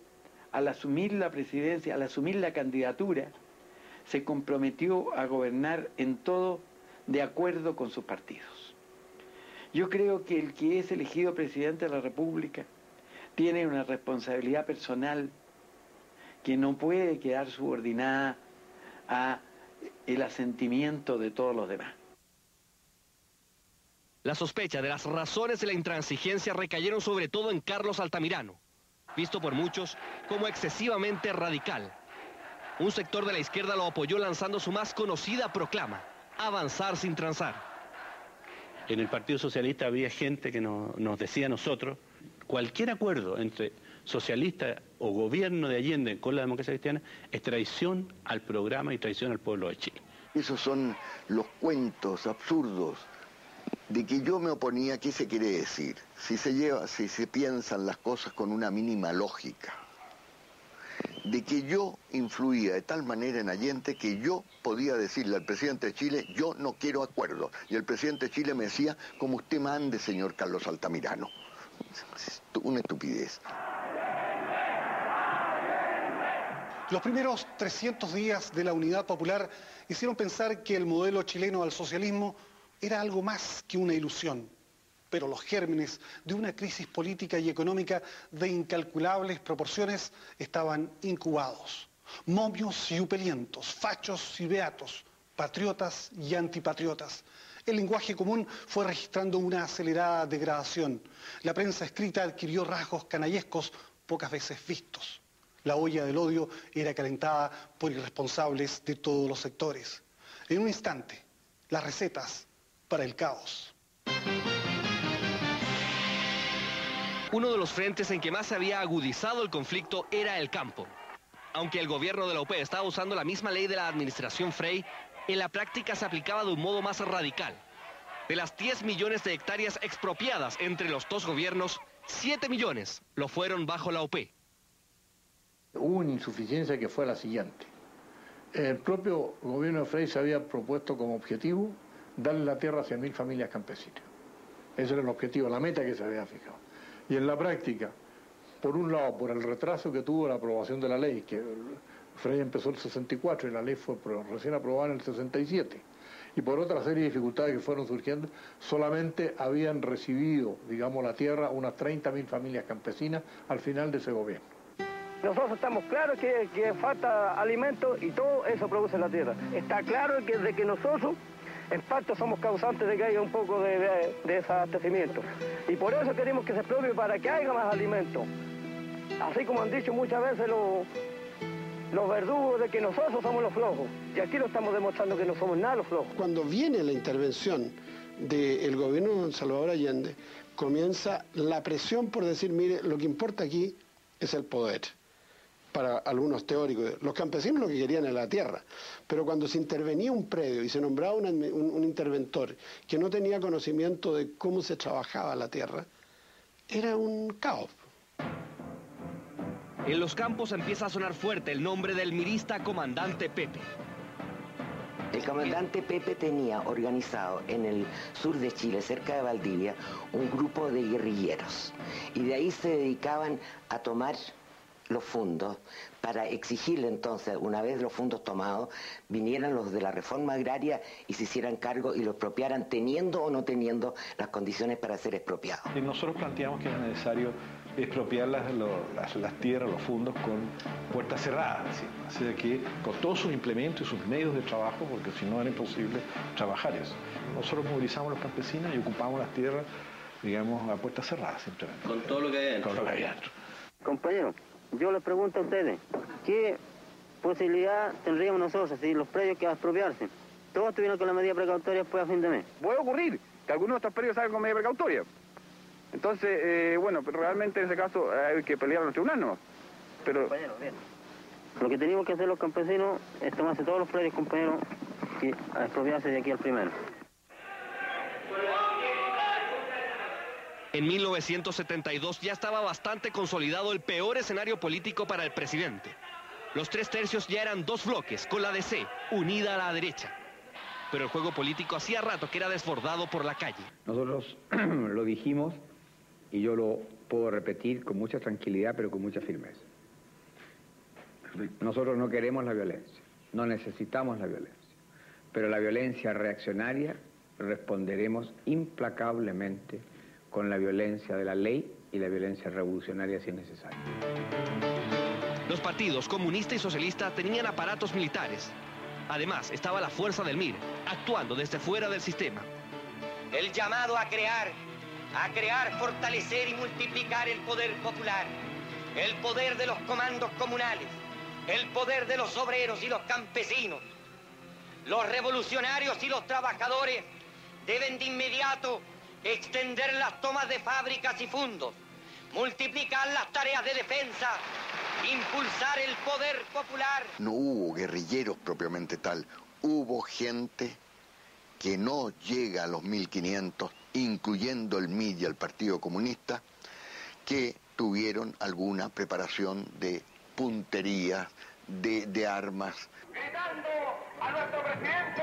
al asumir la presidencia, al asumir la candidatura, se comprometió a gobernar en todo de acuerdo con sus partidos. Yo creo que el que es elegido presidente de la República tiene una responsabilidad personal que no puede quedar subordinada a el asentimiento de todos los demás. La sospecha de las razones de la intransigencia recayeron sobre todo en Carlos Altamirano, visto por muchos como excesivamente radical. Un sector de la izquierda lo apoyó lanzando su más conocida proclama, avanzar sin transar. En el Partido Socialista había gente que nos decía a nosotros cualquier acuerdo entre socialista o gobierno de Allende con la democracia cristiana es traición al programa y traición al pueblo de Chile. Esos son los cuentos absurdos De que yo me oponía, ¿qué se quiere decir? Si se lleva, si se piensan las cosas con una mínima lógica. De que yo influía de tal manera en Allende que yo podía decirle al presidente de Chile, yo no quiero acuerdos. Y el presidente de Chile me decía, como usted mande, señor Carlos Altamirano. Una estupidez. Los primeros 300 días de la Unidad Popular hicieron pensar que el modelo chileno al socialismo era algo más que una ilusión, pero los gérmenes de una crisis política y económica de incalculables proporciones estaban incubados. Momios y upelientos, fachos y beatos, patriotas y antipatriotas. El lenguaje común fue registrando una acelerada degradación. La prensa escrita adquirió rasgos canallescos pocas veces vistos. La olla del odio era calentada por irresponsables de todos los sectores. En un instante, las recetas para el caos. Uno de los frentes en que más se había agudizado el conflicto era el campo. Aunque el gobierno de la UP estaba usando la misma ley de la administración Frey, en la práctica se aplicaba de un modo más radical. De las 10 millones de hectáreas expropiadas entre los dos gobiernos, 7 millones lo fueron bajo la UP. Hubo una insuficiencia que fue la siguiente. El propio gobierno de Frey se había propuesto como objetivo darle la tierra a 100.000 familias campesinas. Ese era el objetivo, la meta que se había fijado. Y en la práctica, por un lado, por el retraso que tuvo la aprobación de la ley, que Frey empezó el 64 y la ley fue recién aprobada en el 67, y por otra serie de dificultades que fueron surgiendo, solamente habían recibido, digamos, la tierra unas 30.000 familias campesinas al final de ese gobierno. Nosotros estamos claros que, falta alimento y todo eso produce la tierra. Está claro que de que nosotros en parte somos causantes de que haya un poco de, desabastecimiento. Y por eso queremos que se expropie para que haya más alimento. Así como han dicho muchas veces los, los verdugos de que nosotros somos los flojos. Y aquí lo estamos demostrando que no somos nada los flojos. Cuando viene la intervención del gobierno de Salvador Allende, comienza la presión por decir, mire, lo que importa aquí es el poder para algunos teóricos. Los campesinos lo que querían era la tierra, pero cuando se intervenía un predio y se nombraba un, un, interventor que no tenía conocimiento de cómo se trabajaba la tierra, era un caos. En los campos empieza a sonar fuerte el nombre del mirista comandante Pepe. El comandante Pepe tenía organizado en el sur de Chile, cerca de Valdivia, un grupo de guerrilleros. Y de ahí se dedicaban a tomar los fondos para exigirle entonces, una vez los fondos tomados, vinieran los de la reforma agraria y se hicieran cargo y lo expropiaran teniendo o no teniendo las condiciones para ser expropiados. Y nosotros planteamos que era necesario expropiar las, las, tierras, los fondos con puertas cerradas, así que con todos sus implementos y sus medios de trabajo, porque si no era imposible trabajar eso. Nosotros movilizamos a los campesinos y ocupamos las tierras, digamos, a puertas cerradas simplemente. Con todo lo que hay dentro. Con lo que hay dentro. Compañero, yo les pregunto a ustedes, ¿qué posibilidad tendríamos nosotros si los predios que expropiarse? Todos tuvieron con la medida precautoria después a fin de mes. Puede ocurrir que algunos de estos predios salgan con medida precautoria. Entonces, eh, bueno, realmente en ese caso hay que pelear a los tribunales, ¿no? Pero... Compañero, bien. Lo que tenemos que hacer los campesinos es tomarse todos los predios, compañeros, y expropiarse de aquí al primero. En 1972 ya estaba bastante consolidado el peor escenario político para el presidente. Los tres tercios ya eran dos bloques, con la DC unida a la derecha. Pero el juego político hacía rato que era desbordado por la calle. Nosotros lo dijimos y yo lo puedo repetir con mucha tranquilidad, pero con mucha firmeza. Nosotros no queremos la violencia, no necesitamos la violencia, pero la violencia reaccionaria responderemos implacablemente con la violencia de la ley y la violencia revolucionaria si es necesario. Los partidos comunista y socialista tenían aparatos militares. Además, estaba la fuerza del MIR, actuando desde fuera del sistema. El llamado a crear, a crear, fortalecer y multiplicar el poder popular, el poder de los comandos comunales, el poder de los obreros y los campesinos. Los revolucionarios y los trabajadores deben de inmediato extender las tomas de fábricas y fundos, multiplicar las tareas de defensa, impulsar el poder popular. No hubo guerrilleros propiamente tal, hubo gente que no llega a los 1.500, incluyendo el MID y el Partido Comunista, que tuvieron alguna preparación de puntería, de, de armas. Gritando a nuestro presidente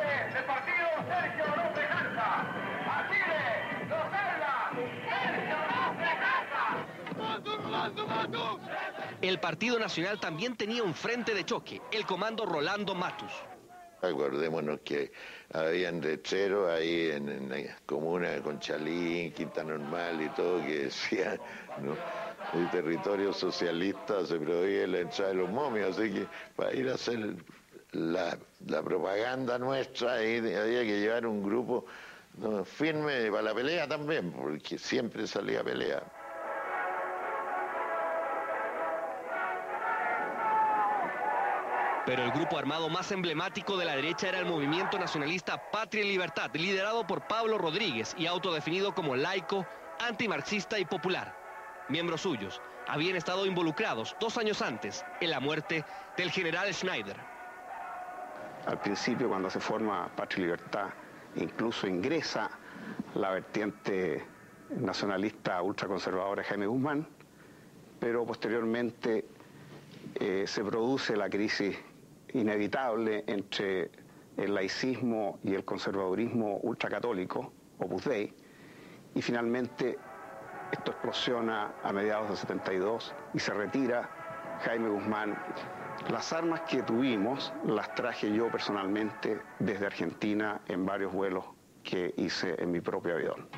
El Partido Nacional también tenía un frente de choque, el comando Rolando Matus. Acordémonos que habían lecheros ahí en, la comuna de Conchalín, Quinta Normal y todo, que decían, ¿no? el territorio socialista se prohíbe la entrada de los momios, así que para ir a hacer la, propaganda nuestra había que llevar un grupo firme para la pelea también, porque siempre salía pelea. Pero el grupo armado más emblemático de la derecha era el movimiento nacionalista Patria y Libertad, liderado por Pablo Rodríguez y autodefinido como laico, antimarxista y popular. Miembros suyos habían estado involucrados dos años antes en la muerte del general Schneider. Al principio, cuando se forma Patria y Libertad, incluso ingresa la vertiente nacionalista ultraconservadora Jaime Guzmán, pero posteriormente eh, se produce la crisis inevitable entre el laicismo y el conservadurismo ultracatólico, Opus Dei, y finalmente esto explosiona a mediados del 72 y se retira Jaime Guzmán. Las armas que tuvimos las traje yo personalmente desde Argentina en varios vuelos que hice en mi propio avión.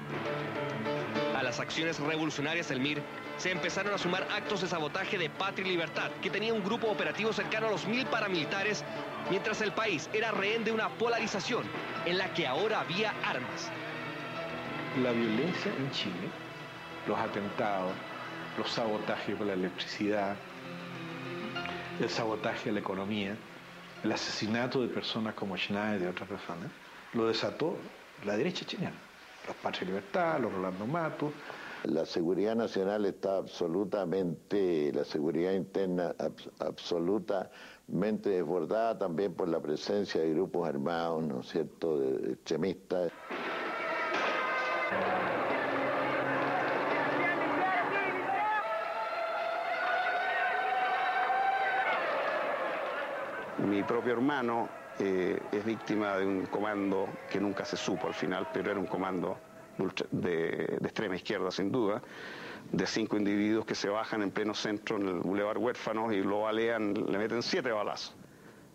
Las acciones revolucionarias del MIR se empezaron a sumar actos de sabotaje de Patria y Libertad, que tenía un grupo operativo cercano a los mil paramilitares, mientras el país era rehén de una polarización en la que ahora había armas. La violencia en Chile, los atentados, los sabotajes por la electricidad, el sabotaje a la economía, el asesinato de personas como Schneider y otras personas, lo desató la derecha chilena. Los Patria y Libertad, los Rolando Matos, la seguridad nacional está absolutamente, la seguridad interna absolutamente desbordada también por la presencia de grupos armados, ¿no es cierto?, de extremistas. Mi propio hermano eh, es víctima de un comando que nunca se supo al final, pero era un comando de, extrema izquierda sin duda, de cinco individuos que se bajan en pleno centro en el Boulevard Huérfanos y lo balean, le meten siete balazos.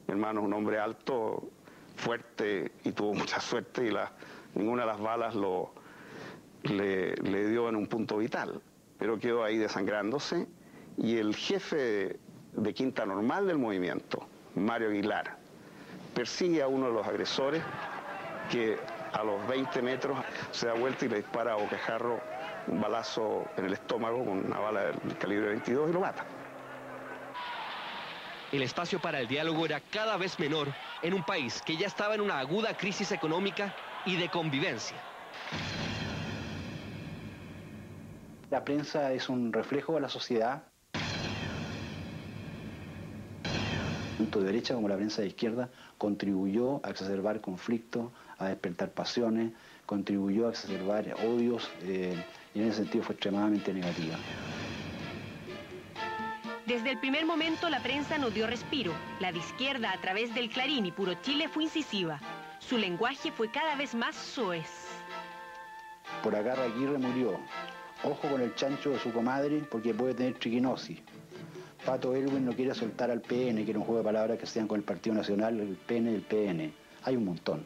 Mi hermano es un hombre alto, fuerte y tuvo mucha suerte y ninguna de las balas lo, le, dio en un punto vital, pero quedó ahí desangrándose y el jefe de Quinta Normal del movimiento, Mario Aguilar, persigue a uno de los agresores que a los 20 metros se da vuelta y le dispara a Boquejarro un balazo en el estómago con una bala del calibre 22 y lo mata. El espacio para el diálogo era cada vez menor en un país que ya estaba en una aguda crisis económica y de convivencia. La prensa es un reflejo de la sociedad. Tanto de derecha como la prensa de izquierda contribuyó a exacerbar conflictos, a despertar pasiones, contribuyó a exacerbar odios eh, y en ese sentido fue extremadamente negativa. Desde el primer momento la prensa no dio respiro. La de izquierda a través del Clarín y Puro Chile fue incisiva. Su lenguaje fue cada vez más soez. Por acá Raquirre murió. Ojo con el chancho de su comadre porque puede tener triquinosis. Pato Erwin no quiere soltar al PN, que era un juego de palabras que sean con el Partido Nacional, el PN y el PN. Hay un montón.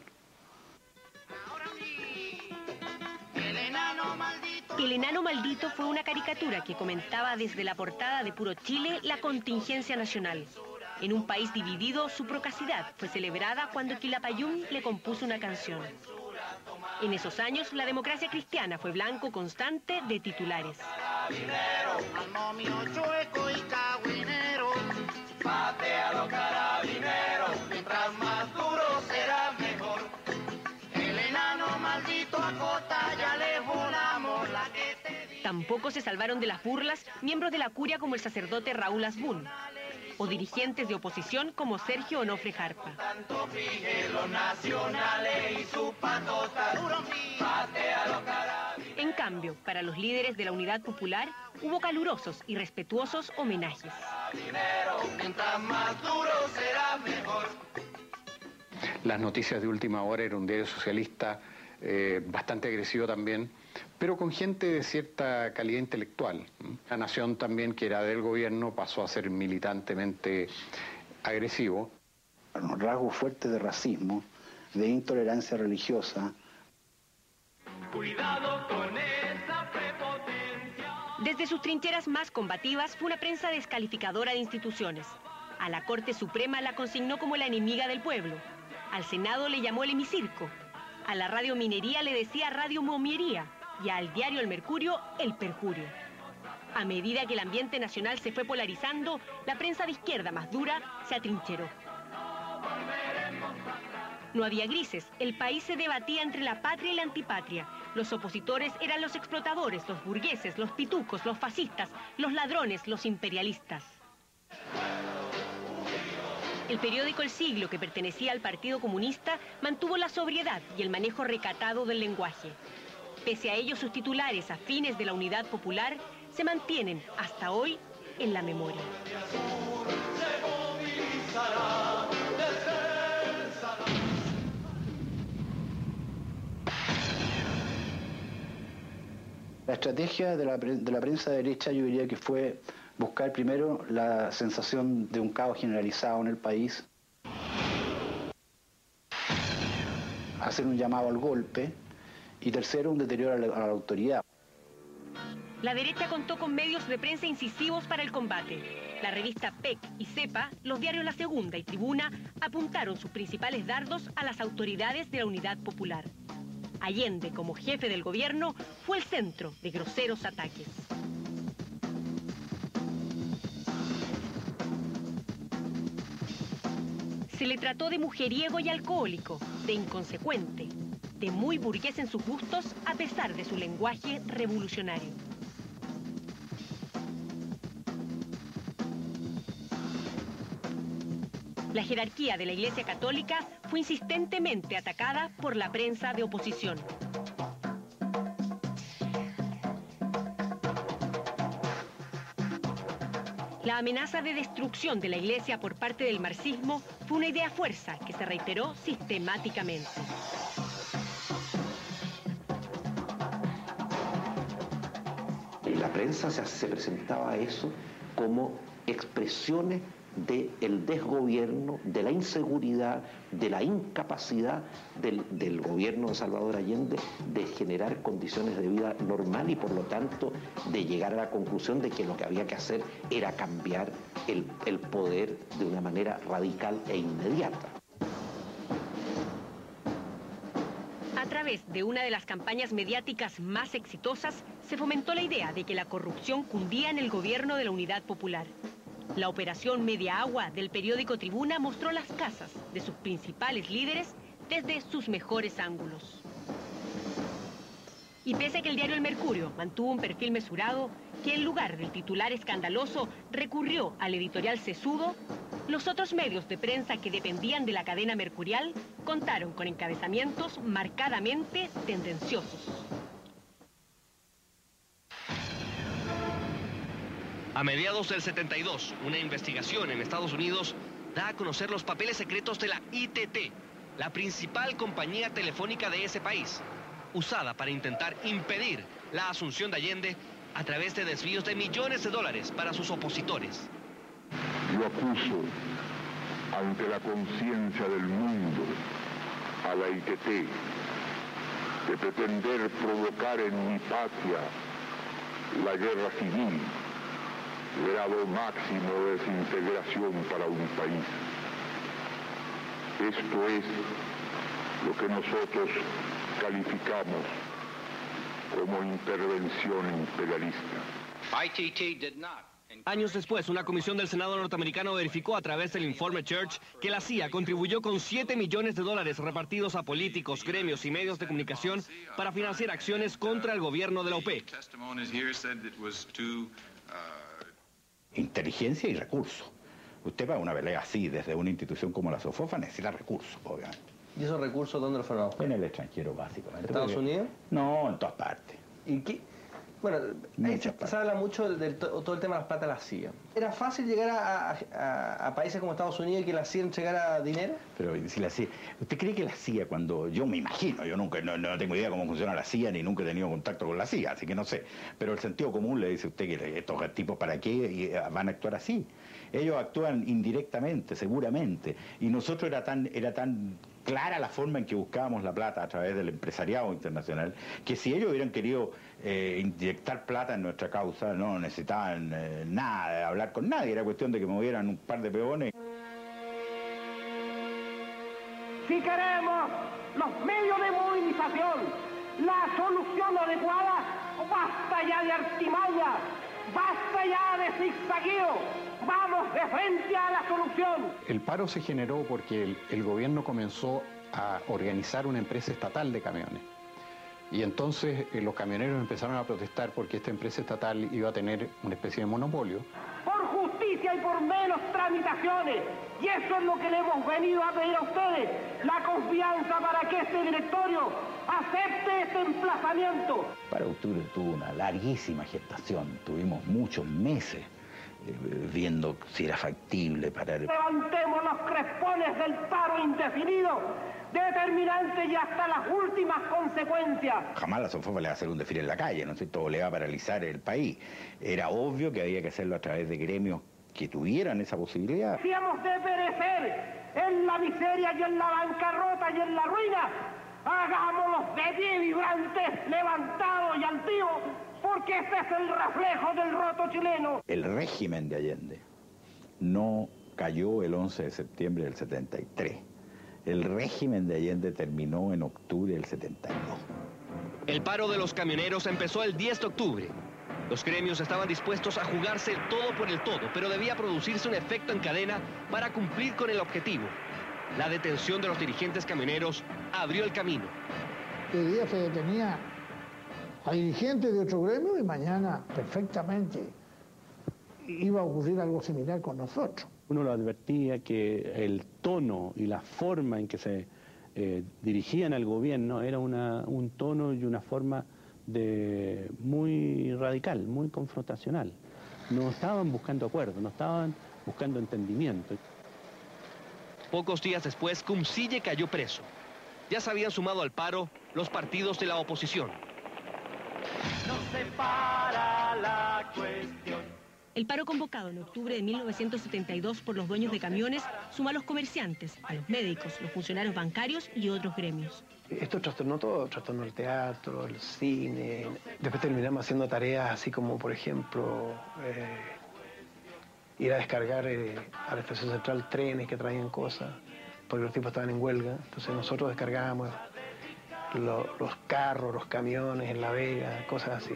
El enano maldito fue una caricatura que comentaba desde la portada de Puro Chile la contingencia nacional. En un país dividido, su procacidad fue celebrada cuando Quilapayún le compuso una canción. En esos años, la democracia cristiana fue blanco constante de titulares. Mientras más duro será mejor. El enano maldito acota, ya le volamos la Tampoco se salvaron de las burlas miembros de la curia como el sacerdote Raúl Asbun. O dirigentes de oposición como Sergio Onofre Jarpa. En cambio, para los líderes de la Unidad Popular hubo calurosos y respetuosos homenajes. Las noticias de última hora era un diario socialista eh, bastante agresivo también, pero con gente de cierta calidad intelectual. La nación también, que era del gobierno, pasó a ser militantemente agresivo. Un rasgo fuerte de racismo, de intolerancia religiosa. Cuidado con esa prepotencia. Desde sus trincheras más combativas fue una prensa descalificadora de instituciones. A la Corte Suprema la consignó como la enemiga del pueblo. Al Senado le llamó el hemicirco. A la radio minería le decía radio momiería y al diario El Mercurio el perjurio. A medida que el ambiente nacional se fue polarizando, la prensa de izquierda más dura se atrincheró. No había grises, el país se debatía entre la patria y la antipatria. Los opositores eran los explotadores, los burgueses, los pitucos, los fascistas, los ladrones, los imperialistas. El periódico El Siglo, que pertenecía al Partido Comunista, mantuvo la sobriedad y el manejo recatado del lenguaje. Pese a ello, sus titulares afines de la Unidad Popular se mantienen hasta hoy en la memoria. La estrategia de la, de la prensa derecha yo diría que fue buscar primero la sensación de un caos generalizado en el país, hacer un llamado al golpe y tercero, un deterioro a la, autoridad. La derecha contó con medios de prensa incisivos para el combate. La revista PEC y CEPA, los diarios La Segunda y Tribuna apuntaron sus principales dardos a las autoridades de la Unidad Popular. Allende, como jefe del gobierno, fue el centro de groseros ataques. Se le trató de mujeriego y alcohólico, de inconsecuente, muy burgués en sus gustos a pesar de su lenguaje revolucionario. La jerarquía de la Iglesia Católica fue insistentemente atacada por la prensa de oposición. La amenaza de destrucción de la Iglesia por parte del marxismo fue una idea fuerza que se reiteró sistemáticamente. La prensa se, se presentaba eso como expresiones del desgobierno, de la inseguridad, de la incapacidad del, gobierno de Salvador Allende de generar condiciones de vida normal y por lo tanto de llegar a la conclusión de que lo que había que hacer era cambiar el poder de una manera radical e inmediata. Través de una de las campañas mediáticas más exitosas, se fomentó la idea de que la corrupción cundía en el gobierno de la Unidad Popular. La operación Media Agua del periódico Tribuna mostró las casas de sus principales líderes desde sus mejores ángulos. Y pese a que el diario El Mercurio mantuvo un perfil mesurado, que en lugar del titular escandaloso recurrió al editorial sesudo, los otros medios de prensa que dependían de la cadena mercurial contaron con encabezamientos marcadamente tendenciosos. A mediados del 72, una investigación en Estados Unidos da a conocer los papeles secretos de la ITT, la principal compañía telefónica de ese país, usada para intentar impedir la asunción de Allende a través de desvíos de millones de dólares para sus opositores. Yo acuso ante la conciencia del mundo a la ITT de pretender provocar en mi patria la guerra civil grado máximo de desintegración para un país. Esto es lo que nosotros calificamos como intervención imperialista. Años después, una comisión del Senado norteamericano verificó a través del informe Church que la CIA contribuyó con 7 millones de dólares repartidos a políticos, gremios y medios de comunicación para financiar acciones contra el gobierno de la OPEC inteligencia y recursos. Usted para una pelea así, desde una institución como la SOFOFA, necesita recursos, obviamente. ¿Y esos recursos dónde los fueron? En el extranjero, básicamente. ¿Estados porque- Unidos? No, en todas partes. ¿Y qué? Bueno, se, se habla mucho del, del to- todo el tema de las plata de la CIA. ¿Era fácil llegar a, a- a- a países como Estados Unidos y que la CIA entregara dinero? Pero si la CIA, ¿usted cree que la CIA cuando, yo me imagino, yo nunca, no, no tengo idea cómo funciona la CIA, ni nunca he tenido contacto con la CIA, así que no sé, pero el sentido común le dice a usted que estos tipos para qué eh, van a actuar así. Ellos actúan indirectamente, seguramente, y nosotros era tan, era tan clara la forma en que buscábamos la plata a través del empresariado internacional, que si ellos hubieran querido eh, inyectar plata en nuestra causa, no necesitaban eh, nada, hablar con nadie, era cuestión de que movieran un par de peones. Si queremos los medios de movilización, la solución adecuada, basta ya de artimaña, basta ya de zigzagueo, vamos de frente a la solución. El paro se generó porque el, el gobierno comenzó a organizar una empresa estatal de camiones. Y entonces eh, los camioneros empezaron a protestar porque esta empresa estatal iba a tener una especie de monopolio. por justicia y por menos tramitaciones. Y eso es lo que le hemos venido a pedir a ustedes, la confianza para que este directorio acepte este emplazamiento. Para octubre tuvo una larguísima gestación, tuvimos muchos meses viendo si era factible parar. Levantemos los crespones del paro indefinido, determinante y hasta las últimas consecuencias. Jamás la SOFOFA le va a hacer un desfile en la calle, ¿no es cierto? Le va a paralizar el país. Era obvio que había que hacerlo a través de gremios que tuvieran esa posibilidad. Si hemos de perecer en la miseria y en la bancarrota y en la ruina, hagámoslos de pie vibrantes, levantados y altivos, porque este es el reflejo del roto chileno. El régimen de Allende no cayó el 11 de septiembre del 73. El régimen de Allende terminó en octubre del 72. El paro de los camioneros empezó el 10 de octubre. Los gremios estaban dispuestos a jugarse el todo por el todo, pero debía producirse un efecto en cadena para cumplir con el objetivo. La detención de los dirigentes camioneros abrió el camino. Hoy día se detenía a dirigentes de otro gremio y mañana perfectamente iba a ocurrir algo similar con nosotros. Uno lo advertía que el tono y la forma en que se eh, dirigían al gobierno era una- un tono y una forma de muy radical, muy confrontacional. No estaban buscando acuerdo, no estaban buscando entendimiento. Pocos días después, Cumcille cayó preso. Ya se habían sumado al paro los partidos de la oposición. Separa la cuestión. El paro convocado en octubre de 1972 por los dueños de camiones suma a los comerciantes, a los médicos, los funcionarios bancarios y otros gremios. Esto trastornó todo, trastornó el teatro, el cine. Después terminamos haciendo tareas así como, por ejemplo, eh, ir a descargar eh, a la estación central trenes que traían cosas, porque los tipos estaban en huelga. Entonces nosotros descargábamos lo- los carros, los camiones en La Vega, cosas así.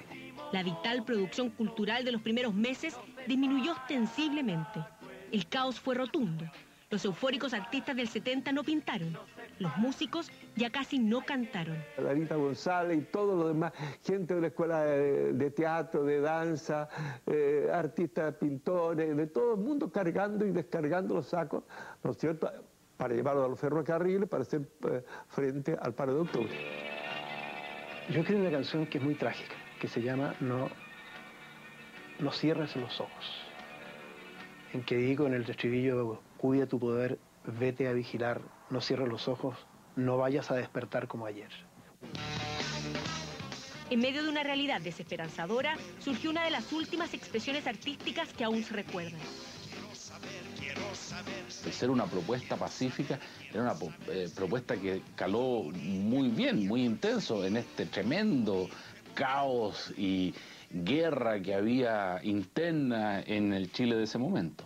La vital producción cultural de los primeros meses disminuyó ostensiblemente. El caos fue rotundo. Los eufóricos artistas del 70 no pintaron. Los músicos ya casi no cantaron. Larita González y todos los demás, gente de la escuela de, de teatro, de danza, eh, artistas, pintores, de todo el mundo cargando y descargando los sacos, ¿no es cierto?, para llevarlos a los ferrocarriles, para hacer eh, frente al paro de octubre. Yo escribí una canción que es muy trágica, que se llama No, no cierres los ojos, en que digo en el estribillo, cuida tu poder, vete a vigilar, no cierres los ojos, no vayas a despertar como ayer. En medio de una realidad desesperanzadora, surgió una de las últimas expresiones artísticas que aún se recuerdan. El ser una propuesta pacífica era una eh, propuesta que caló muy bien, muy intenso en este tremendo caos y guerra que había interna en el Chile de ese momento.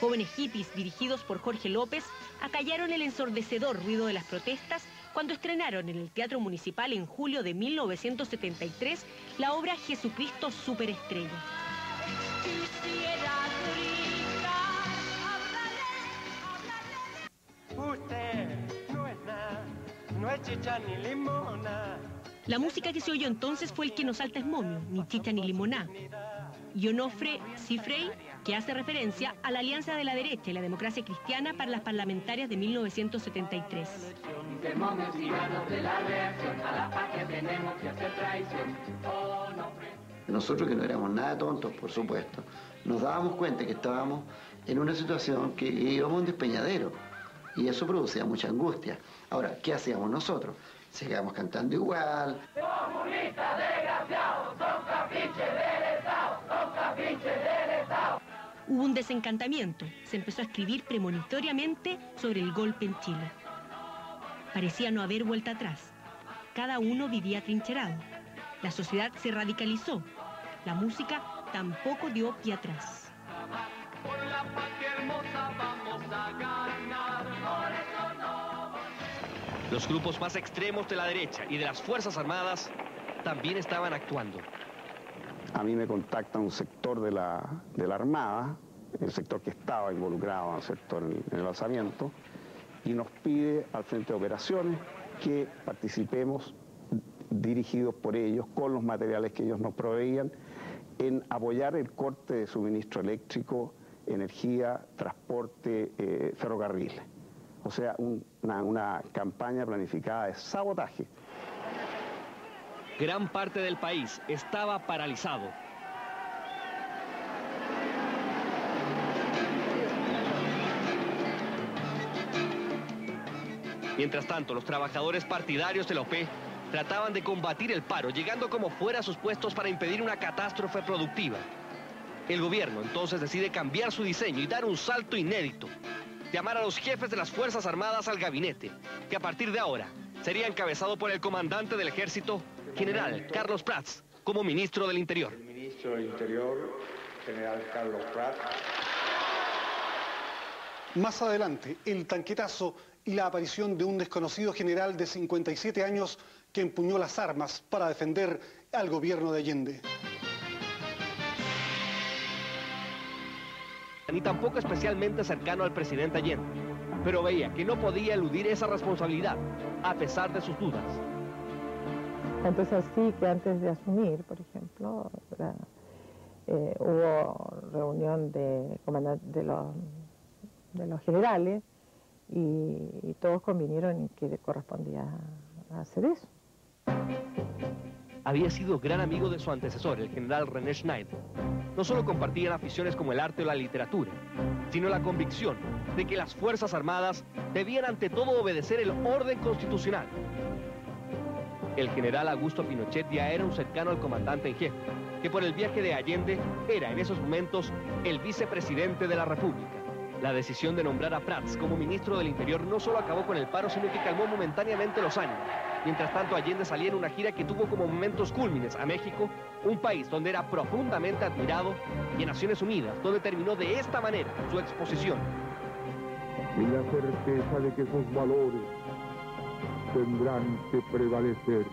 Jóvenes hippies dirigidos por Jorge López acallaron el ensordecedor ruido de las protestas cuando estrenaron en el Teatro Municipal en julio de 1973 la obra Jesucristo Superestrella. La música que se oyó entonces fue el que nos salta es momio, ni chicha ni limoná. y Onofre Cifrey, que hace referencia a la alianza de la derecha y la democracia cristiana para las parlamentarias de 1973. Nosotros que no éramos nada tontos, por supuesto, nos dábamos cuenta que estábamos en una situación que íbamos a un despeñadero y eso producía mucha angustia. Ahora, ¿qué hacíamos nosotros? Seguíamos cantando igual. Comunistas desgraciados, son capiches del Estado, son capiches del Estado. Hubo un desencantamiento. Se empezó a escribir premonitoriamente sobre el golpe en Chile. Parecía no haber vuelta atrás. Cada uno vivía trincherado. La sociedad se radicalizó. La música tampoco dio pie atrás. Por la patria hermosa vamos a ganar, por eso no. Los grupos más extremos de la derecha y de las Fuerzas Armadas también estaban actuando. A mí me contacta un sector de la, de la Armada, el sector que estaba involucrado en el sector en, en el alzamiento, y nos pide al frente de operaciones que participemos dirigidos por ellos con los materiales que ellos nos proveían en apoyar el corte de suministro eléctrico, energía, transporte, eh, ferrocarril. O sea, un- una, una campaña planificada de sabotaje. Gran parte del país estaba paralizado. Mientras tanto, los trabajadores partidarios de la OP trataban de combatir el paro, llegando como fuera a sus puestos para impedir una catástrofe productiva. El gobierno entonces decide cambiar su diseño y dar un salto inédito. Llamar a los jefes de las Fuerzas Armadas al gabinete, que a partir de ahora sería encabezado por el comandante del ejército, general Carlos Prats, como ministro del Interior. ministro del Interior, general Carlos Prat. Más adelante, el tanquetazo y la aparición de un desconocido general de 57 años que empuñó las armas para defender al gobierno de Allende. Ni tampoco especialmente cercano al presidente Allende, pero veía que no podía eludir esa responsabilidad, a pesar de sus dudas. Entonces así que antes de asumir, por ejemplo, la- eh, hubo reunión de, de, los, de los generales y, y todos convinieron en que le correspondía hacer eso. Había sido gran amigo de su antecesor, el general René Schneider. No solo compartían aficiones como el arte o la literatura, sino la convicción de que las Fuerzas Armadas debían ante todo obedecer el orden constitucional. El general Augusto Pinochet ya era un cercano al comandante en jefe, que por el viaje de Allende era en esos momentos el vicepresidente de la República. La decisión de nombrar a Prats como ministro del Interior no solo acabó con el paro, sino que calmó momentáneamente los ánimos. Mientras tanto, Allende salía en una gira que tuvo como momentos cúlmines a México, un país donde era profundamente admirado, y en Naciones Unidas, donde terminó de esta manera su exposición. y la certeza de que esos valores tendrán que prevalecer,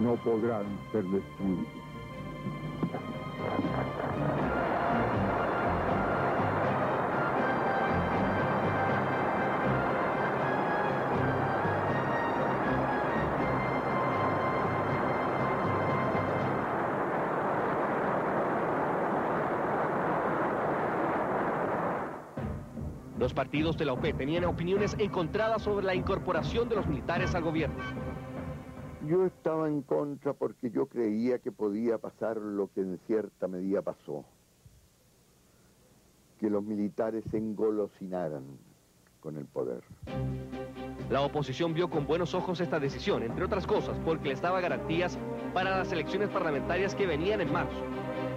no podrán ser destruidos. Los partidos de la OP tenían opiniones encontradas sobre la incorporación de los militares al gobierno. Yo estaba en contra porque yo creía que podía pasar lo que en cierta medida pasó. Que los militares se engolosinaran con el poder. La oposición vio con buenos ojos esta decisión, entre otras cosas, porque les daba garantías para las elecciones parlamentarias que venían en marzo.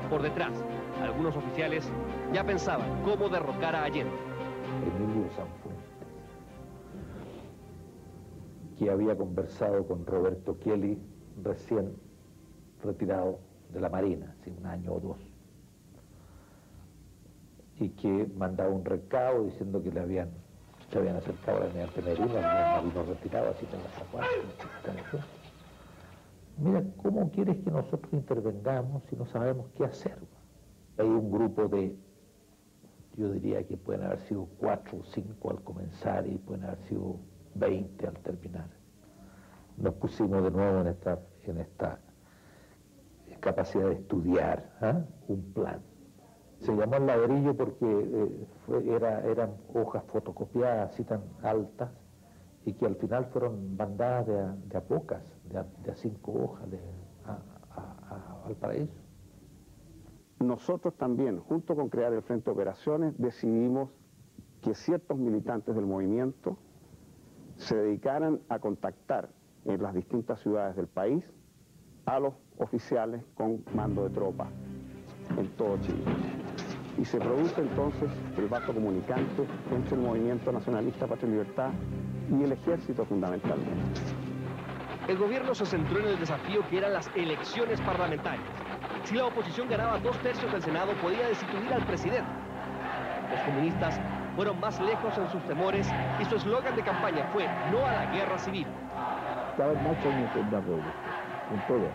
Por detrás, algunos oficiales ya pensaban cómo derrocar a Allende. Emilio Sanfuentes, que había conversado con Roberto Chieli, recién retirado de la Marina, hace un año o dos, y que mandaba un recado diciendo que le habían, se habían acercado a la Unidad Temerina, habían marinos retirados, así las zapatas. Mira, ¿cómo quieres que nosotros intervengamos si no sabemos qué hacer? Hay un grupo de yo diría que pueden haber sido cuatro o cinco al comenzar y pueden haber sido 20 al terminar. Nos pusimos de nuevo en esta, en esta capacidad de estudiar ¿ah? un plan. Se llamó el ladrillo porque eh, era, eran hojas fotocopiadas así tan altas y que al final fueron bandadas de a, pocas, de a, cinco hojas de, al paraíso. Nosotros también, junto con crear el Frente de Operaciones, decidimos que ciertos militantes del movimiento se dedicaran a contactar en las distintas ciudades del país a los oficiales con mando de tropa en todo Chile. Y se produce entonces el vaso comunicante entre el movimiento nacionalista Patria y Libertad y el ejército fundamentalmente. El gobierno se centró en el desafío que eran las elecciones parlamentarias. Si la oposición ganaba dos tercios del Senado, podía destituir al presidente. Los comunistas fueron más lejos en sus temores y su eslogan de campaña fue no a la guerra civil. Estaba una revolución, en todo.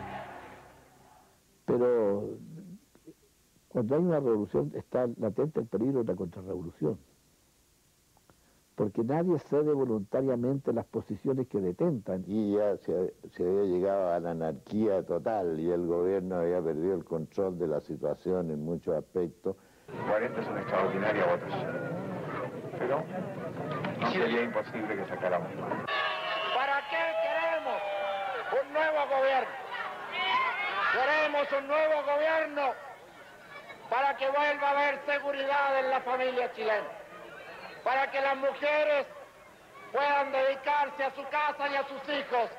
Pero cuando hay una revolución está latente el peligro de la contrarrevolución. Porque nadie cede voluntariamente las posiciones que detentan. Y ya se, se había llegado a la anarquía total y el gobierno había perdido el control de la situación en muchos aspectos. 40 es una extraordinaria votación pero no sería imposible que sacáramos ¿Para qué queremos un nuevo gobierno? Queremos un nuevo gobierno para que vuelva a haber seguridad en la familia chilena, para que las mujeres puedan dedicarse a su casa y a sus hijos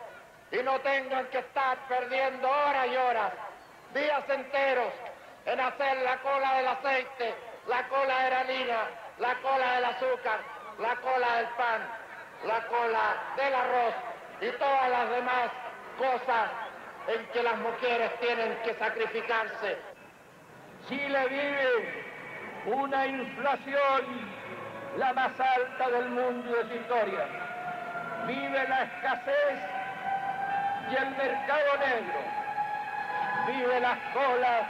y no tengan que estar perdiendo horas y horas, días enteros, en hacer la cola del aceite, la cola de la harina, la cola del azúcar, la cola del pan, la cola del arroz y todas las demás cosas en que las mujeres tienen que sacrificarse. Chile vive una inflación la más alta del mundo de su historia. Vive la escasez y el mercado negro. Vive las colas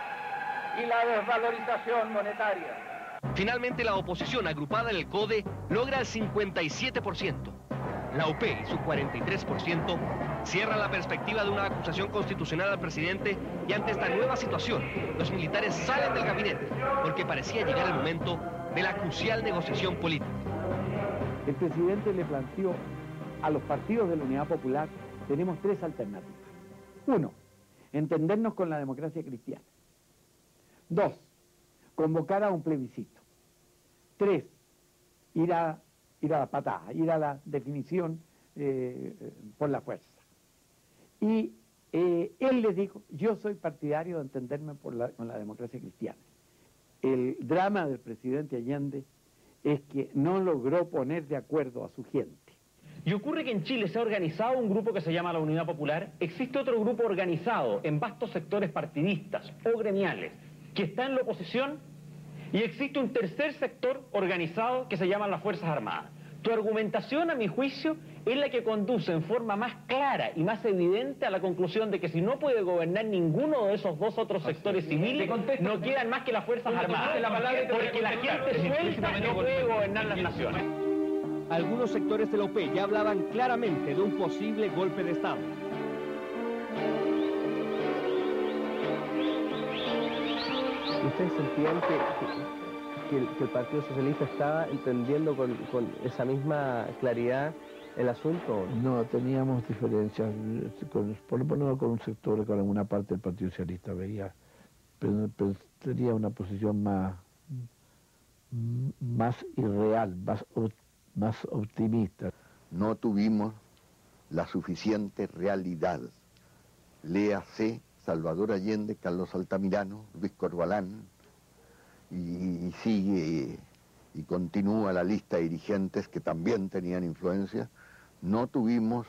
y la desvalorización monetaria. Finalmente la oposición agrupada en el CODE logra el 57%. La UP y su 43% cierran la perspectiva de una acusación constitucional al presidente y ante esta nueva situación, los militares salen del gabinete porque parecía llegar el momento de la crucial negociación política. El presidente le planteó a los partidos de la Unidad Popular, tenemos tres alternativas. Uno, entendernos con la democracia cristiana. Dos, convocar a un plebiscito. Tres, ir a, ir a la patada, ir a la definición eh, por la fuerza. Y eh, él les dijo, yo soy partidario de entenderme con la democracia cristiana. El drama del presidente Allende es que no logró poner de acuerdo a su gente. Y ocurre que en Chile se ha organizado un grupo que se llama la Unidad Popular, existe otro grupo organizado en vastos sectores partidistas o gremiales, que está en la oposición y existe un tercer sector organizado que se llaman las Fuerzas Armadas. Tu argumentación, a mi juicio, es la que conduce en forma más clara y más evidente a la conclusión de que si no puede gobernar ninguno de esos dos otros sectores civiles, no quedan más que las Fuerzas Armadas. porque la gente suelta no puede gobernar las naciones. Algunos sectores de la OP ya hablaban claramente de un posible golpe de Estado. ¿Ustedes sentían que, el, Partido Socialista estaba entendiendo con, esa misma claridad el asunto? No, teníamos diferencias, con, por lo menos con un sector que con alguna parte del Partido Socialista veía, pero, tenía una posición más, más irreal, más, más optimista. No tuvimos la suficiente realidad. Léase Salvador Allende, Carlos Altamirano, Luis Corbalán, y, sigue y continúa la lista de dirigentes que también tenían influencia, no tuvimos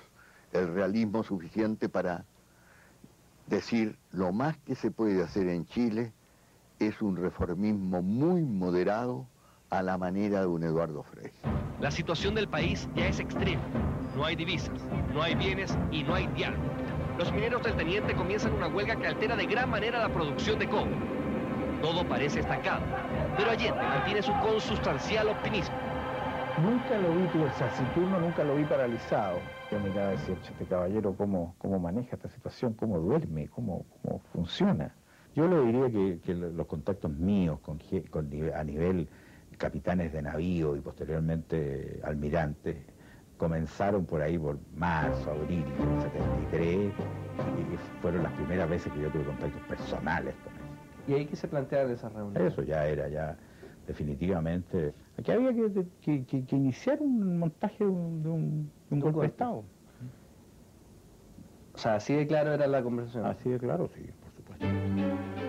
el realismo suficiente para decir lo más que se puede hacer en Chile es un reformismo muy moderado a la manera de un Eduardo Frei. La situación del país ya es extrema. No hay divisas, no hay bienes y no hay diálogo los mineros del Teniente comienzan una huelga que altera de gran manera la producción de cobre. Todo parece estancado, pero Allende mantiene su consustancial optimismo. Nunca lo vi taciturno, nunca lo vi paralizado. Yo miraba a decir, este caballero, ¿cómo, cómo maneja esta situación? ¿Cómo duerme? ¿Cómo, cómo funciona? Yo le diría que, los contactos míos con, a nivel capitanes de navío y posteriormente almirantes comenzaron por ahí por marzo, abril del 73 y fueron las primeras veces que yo tuve contactos personales con ellos. ¿Y ahí qué se plantearon esas reuniones? Eso ya era ya definitivamente. Aquí había que, iniciar un montaje de un, golpe de Estado. O sea, así de claro era la conversación. Así de claro, sí, por supuesto.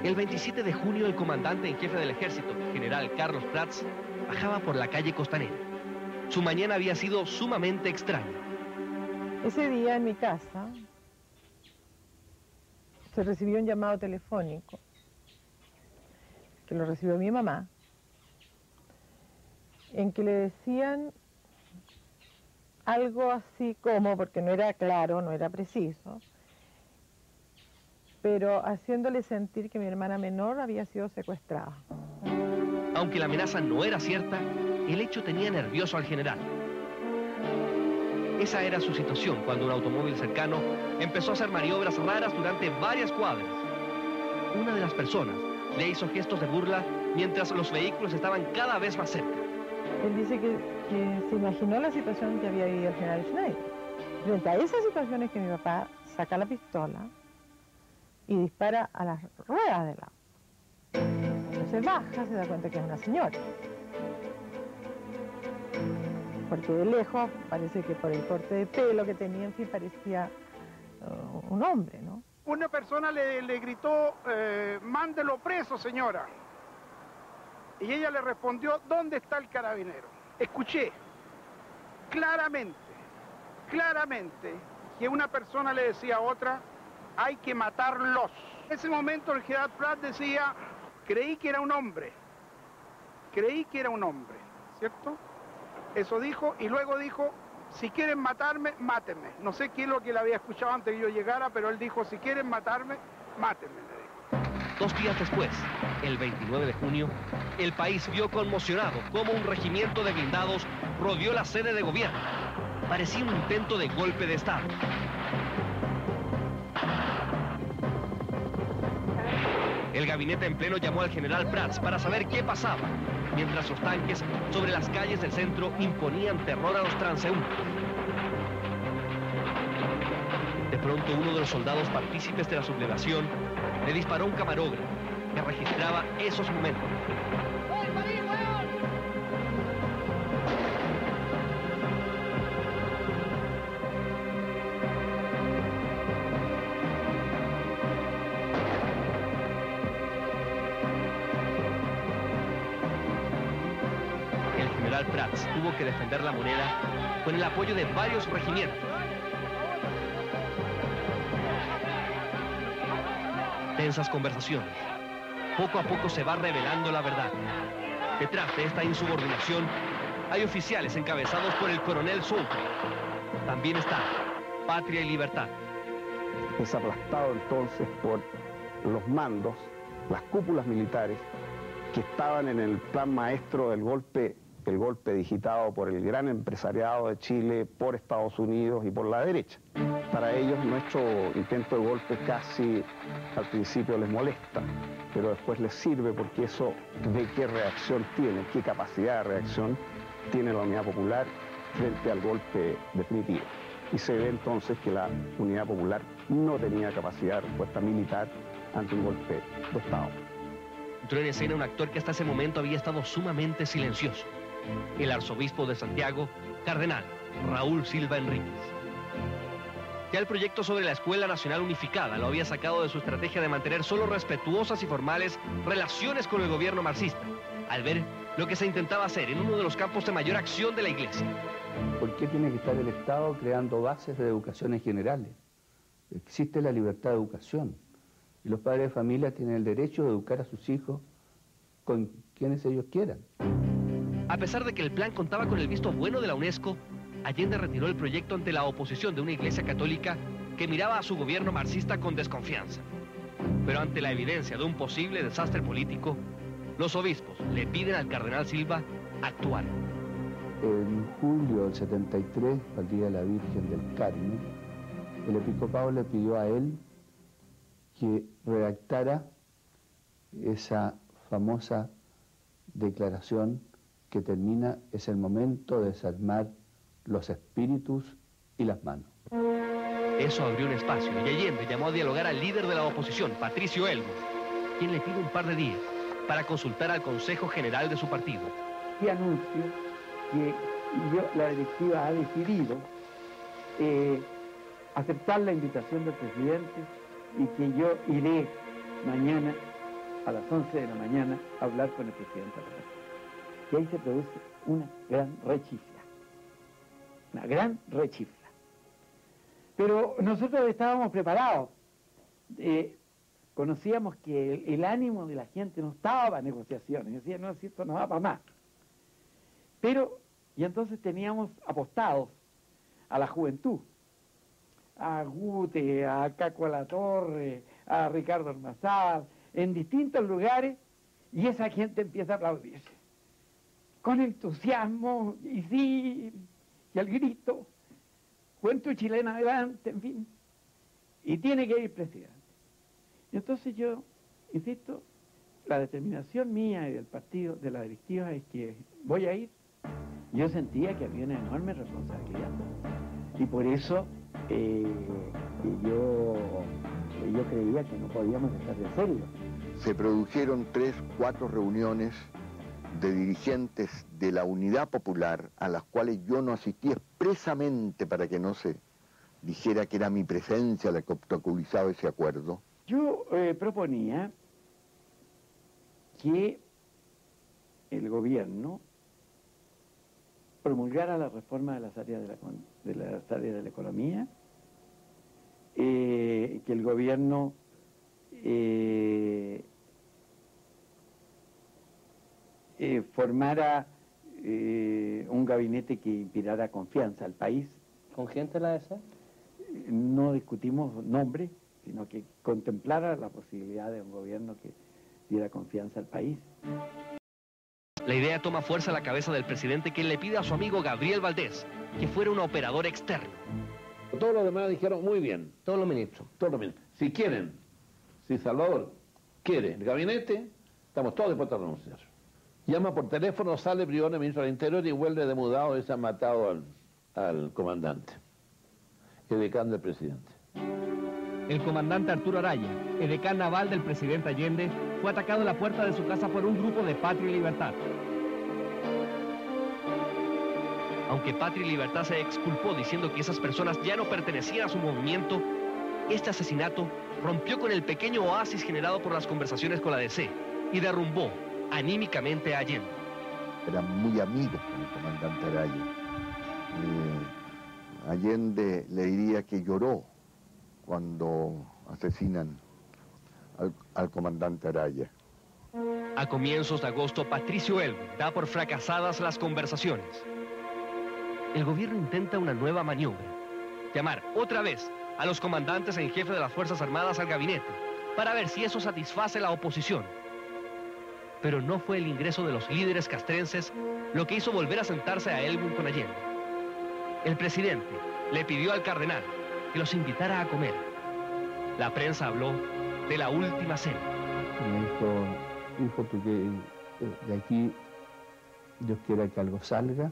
El 27 de junio, el comandante en jefe del ejército, general Carlos Prats, bajaba por la calle Costanera. Su mañana había sido sumamente extraña. Ese día en mi casa se recibió un llamado telefónico que lo recibió mi mamá en que le decían algo así como, porque no era claro, no era preciso, pero haciéndole sentir que mi hermana menor había sido secuestrada. Aunque la amenaza no era cierta, el hecho tenía nervioso al general. Esa era su situación cuando un automóvil cercano empezó a hacer maniobras raras durante varias cuadras. Una de las personas le hizo gestos de burla mientras los vehículos estaban cada vez más cerca. Él dice que, se imaginó la situación que había vivido el general Schneider. Frente a esas situaciones que mi papá saca la pistola y dispara a las ruedas del auto. Entonces baja, se da cuenta que es una señora. Porque de lejos parece que por el corte de pelo que tenía, en fin, parecía uh, un hombre, ¿no? Una persona le, gritó, eh, mándelo preso, señora. Y ella le respondió, ¿dónde está el carabinero? Escuché claramente, claramente, que una persona le decía a otra, hay que matarlos. En ese momento el general Pratt decía, creí que era un hombre, creí que era un hombre, ¿cierto? Eso dijo y luego dijo, si quieren matarme, mátenme. No sé quién es lo que le había escuchado antes que yo llegara, pero él dijo, si quieren matarme, mátenme. Dos días después, el 29 de junio, el país vio conmocionado cómo un regimiento de blindados rodeó la sede de gobierno. Parecía un intento de golpe de Estado. El gabinete en pleno llamó al general Prats para saber qué pasaba, mientras los tanques sobre las calles del centro imponían terror a los transeúntes. De pronto uno de los soldados partícipes de la sublevación le disparó un camarógrafo que registraba esos momentos. El general Prats tuvo que defender la moneda con el apoyo de varios regimientos. Tensas conversaciones. Poco a poco se va revelando la verdad. Detrás de esta insubordinación hay oficiales encabezados por el coronel Sultan. También está Patria y Libertad. Es aplastado entonces por los mandos, las cúpulas militares que estaban en el plan maestro del golpe el golpe digitado por el gran empresariado de Chile, por Estados Unidos y por la derecha. Para ellos nuestro intento de golpe casi al principio les molesta, pero después les sirve porque eso de qué reacción tiene, qué capacidad de reacción tiene la Unidad Popular frente al golpe definitivo. Y se ve entonces que la Unidad Popular no tenía capacidad de respuesta militar ante un golpe de Estado. Entró en escena un actor que hasta ese momento había estado sumamente silencioso el arzobispo de Santiago, cardenal Raúl Silva Enríquez. Ya el proyecto sobre la Escuela Nacional Unificada lo había sacado de su estrategia de mantener solo respetuosas y formales relaciones con el gobierno marxista, al ver lo que se intentaba hacer en uno de los campos de mayor acción de la Iglesia. ¿Por qué tiene que estar el Estado creando bases de educaciones generales? Existe la libertad de educación y los padres de familia tienen el derecho de educar a sus hijos con quienes ellos quieran. A pesar de que el plan contaba con el visto bueno de la UNESCO, Allende retiró el proyecto ante la oposición de una iglesia católica que miraba a su gobierno marxista con desconfianza. Pero ante la evidencia de un posible desastre político, los obispos le piden al cardenal Silva actuar. En julio del 73, al día de la Virgen del Carmen, el episcopado le pidió a él que redactara esa famosa declaración que termina es el momento de desarmar los espíritus y las manos. Eso abrió un espacio y Allende llamó a dialogar al líder de la oposición, Patricio Elmo, quien le pide un par de días para consultar al Consejo General de su partido. Y anuncio que la directiva ha decidido eh, aceptar la invitación del presidente y que yo iré mañana a las 11 de la mañana a hablar con el presidente Y ahí se produce una gran rechifla, una gran rechifla. Pero nosotros estábamos preparados, eh, conocíamos que el, ánimo de la gente no estaba para negociaciones, decía, no, si esto no va para más. Pero, y entonces teníamos apostados a la juventud, a Gute, a Caco La Torre, a Ricardo Almazar, en distintos lugares, y esa gente empieza a aplaudirse. Con entusiasmo, y sí, y al grito, cuento chilena adelante, en fin. Y tiene que ir presidente. Entonces yo, insisto, la determinación mía y del partido, de la directiva, es que voy a ir. Yo sentía que había una enorme responsabilidad. Y por eso eh, yo, yo creía que no podíamos dejar de hacerlo. Se produjeron tres, cuatro reuniones de dirigentes de la Unidad Popular a las cuales yo no asistí expresamente para que no se dijera que era mi presencia la que obstaculizaba ese acuerdo. Yo eh, proponía que el gobierno promulgara la reforma de las áreas de la, de las áreas de la economía, eh, que el gobierno eh, eh, formara un gabinete que inspirara confianza al país. ¿Con gente la esa? No discutimos nombre, sino que contemplara la posibilidad de un gobierno que diera confianza al país. La idea toma fuerza a la cabeza del presidente que le pide a su amigo Gabriel Valdés que fuera un operador externo. Todos los demás dijeron muy bien. Todos los ministros. Todos los ministros. Si quieren, si Salvador quiere el gabinete, estamos todos dispuestos a renunciar. Llama por teléfono, sale Briones, ministro del Interior, y vuelve de mudado y se ha matado al, al comandante, el del presidente. El comandante Arturo Araya, el decano naval del presidente Allende, fue atacado en la puerta de su casa por un grupo de Patria y Libertad. Aunque Patria y Libertad se exculpó diciendo que esas personas ya no pertenecían a su movimiento, este asesinato rompió con el pequeño oasis generado por las conversaciones con la DC y derrumbó anímicamente a Allende. Eran muy amigos con el comandante Araya. Eh, Allende le diría que lloró cuando asesinan al, comandante Araya. A comienzos de agosto, Patricio Elwin da por fracasadas las conversaciones. El gobierno intenta una nueva maniobra. Llamar otra vez a los comandantes en jefe de las Fuerzas Armadas al gabinete para ver si eso satisface la oposición. Pero no fue el ingreso de los líderes castrenses lo que hizo volver a sentarse a Elwin con Allende. El presidente le pidió al cardenal que los invitara a comer. La prensa habló de la última cena. Me dijo, hijo, tú que eh, de aquí Dios quiera que algo salga,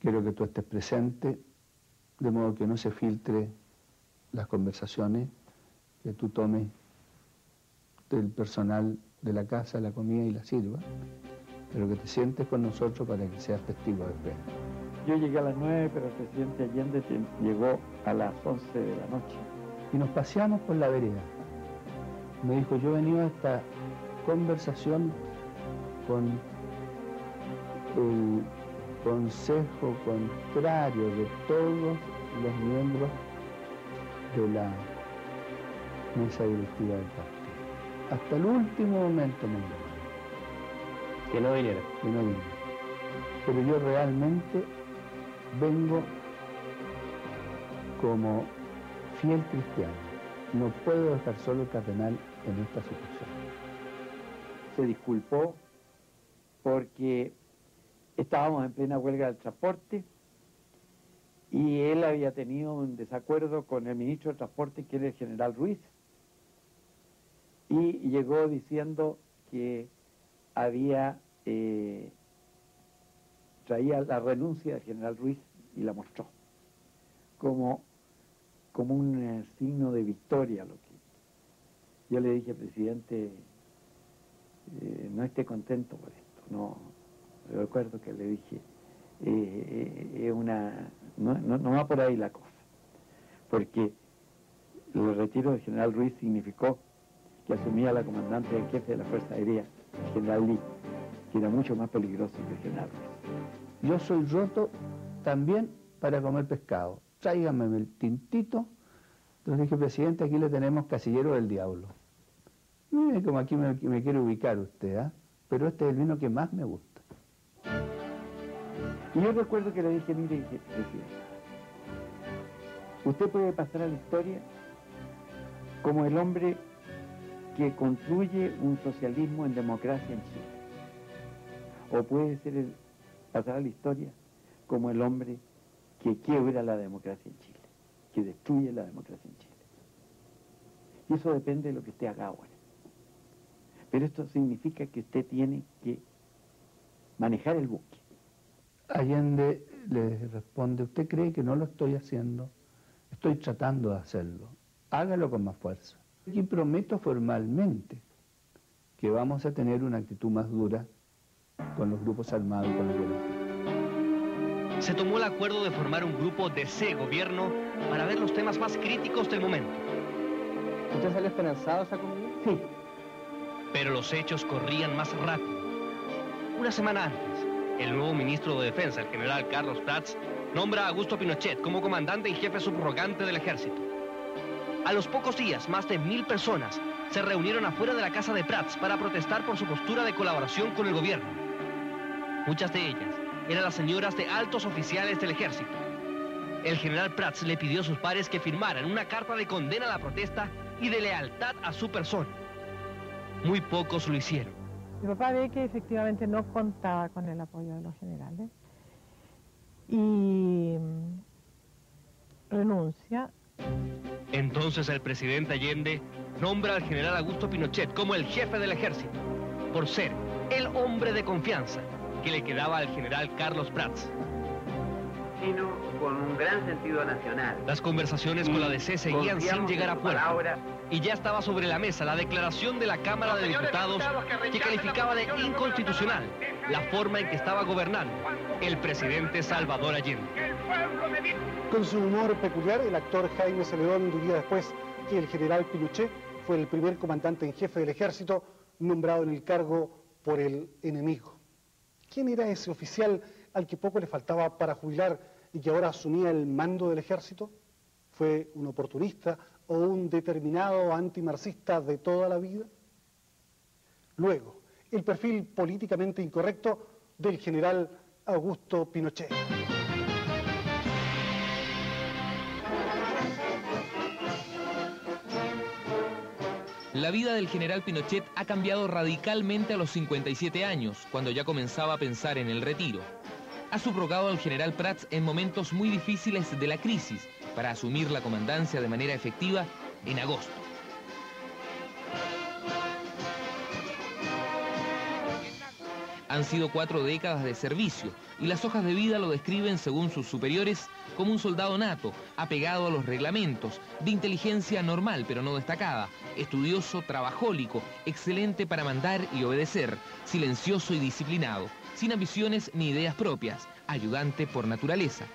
quiero que tú estés presente, de modo que no se filtre las conversaciones, que tú tomes del personal de la casa la comida y la sirva, pero que te sientes con nosotros para que seas testigo de fe. Yo llegué a las 9, pero el presidente Allende llegó a las 11 de la noche y nos paseamos por la vereda. Me dijo, yo he venido a esta conversación con el consejo contrario de todos los miembros de la mesa directiva del partido. Hasta el último momento me dijo. Que no viniera. Que no viniera. Pero yo realmente vengo como fiel cristiano, no puedo dejar solo el cardenal en esta situación. Se disculpó porque estábamos en plena huelga del transporte y él había tenido un desacuerdo con el ministro del Transporte, que era el general Ruiz. Y llegó diciendo que había eh, traía la renuncia del general Ruiz y la mostró como, como un eh, signo de victoria. Lo que yo le dije, presidente, eh, no esté contento por esto. No, recuerdo que le dije, es una, no, no va por ahí la cosa, porque el retiro del general Ruiz significó que asumía la comandante en jefe de la Fuerza Aérea, general Lee, que era mucho más peligroso que el general. Yo soy roto también para comer pescado. Tráigame el tintito. Entonces dije, presidente, aquí le tenemos casillero del diablo. Mire como aquí me, quiere ubicar usted, ¿ah? Pero este es el vino que más me gusta. Y yo recuerdo que le dije, mire, presidente, usted puede pasar a la historia como el hombre que construye un socialismo en democracia en Chile. O puede ser el, pasar a la historia como el hombre que quiebra la democracia en Chile, que destruye la democracia en Chile. Y eso depende de lo que usted haga ahora. Pero esto significa que usted tiene que manejar el buque. Allende le responde, ¿usted cree que no lo estoy haciendo? Estoy tratando de hacerlo hágalo con más fuerza. Y prometo formalmente que vamos a tener una actitud más dura con los grupos armados y con los violentos. Se tomó el acuerdo de formar un grupo de C gobierno para ver los temas más críticos del momento. ¿Usted sale esperanzado esa comida? Sí. Pero los hechos corrían más rápido. Una semana antes, el nuevo ministro de Defensa, el general Carlos Prats, nombra a Augusto Pinochet como comandante y jefe subrogante del ejército. A los pocos días, más de mil personas se reunieron afuera de la casa de Prats para protestar por su postura de colaboración con el gobierno. Muchas de ellas eran las señoras de altos oficiales del ejército. El general Prats le pidió a sus pares que firmaran una carta de condena a la protesta y de lealtad a su persona. Muy pocos lo hicieron. Mi papá ve que efectivamente no contaba con el apoyo de los generales y mm, renuncia entonces el presidente Allende nombra al general Augusto Pinochet como el jefe del ejército, por ser el hombre de confianza que le quedaba al general Carlos Prats. Sino con un gran sentido nacional. Las conversaciones con la DC seguían sin llegar a puerto. Y ya estaba sobre la mesa la declaración de la Cámara de Diputados que calificaba de inconstitucional la forma en que estaba gobernando el presidente Salvador Allende. Con su humor peculiar, el actor Jaime Celedón diría después que el general Pinochet fue el primer comandante en jefe del ejército nombrado en el cargo por el enemigo. ¿Quién era ese oficial al que poco le faltaba para jubilar y que ahora asumía el mando del ejército? ¿Fue un oportunista o un determinado antimarxista de toda la vida? Luego, el perfil políticamente incorrecto del general Augusto Pinochet. La vida del general Pinochet ha cambiado radicalmente a los 57 años, cuando ya comenzaba a pensar en el retiro. Ha subrogado al general Prats en momentos muy difíciles de la crisis para asumir la comandancia de manera efectiva en agosto. Han sido cuatro décadas de servicio y las hojas de vida lo describen, según sus superiores, como un soldado nato, apegado a los reglamentos, de inteligencia normal pero no destacada, estudioso, trabajólico, excelente para mandar y obedecer, silencioso y disciplinado, sin ambiciones ni ideas propias, ayudante por naturaleza.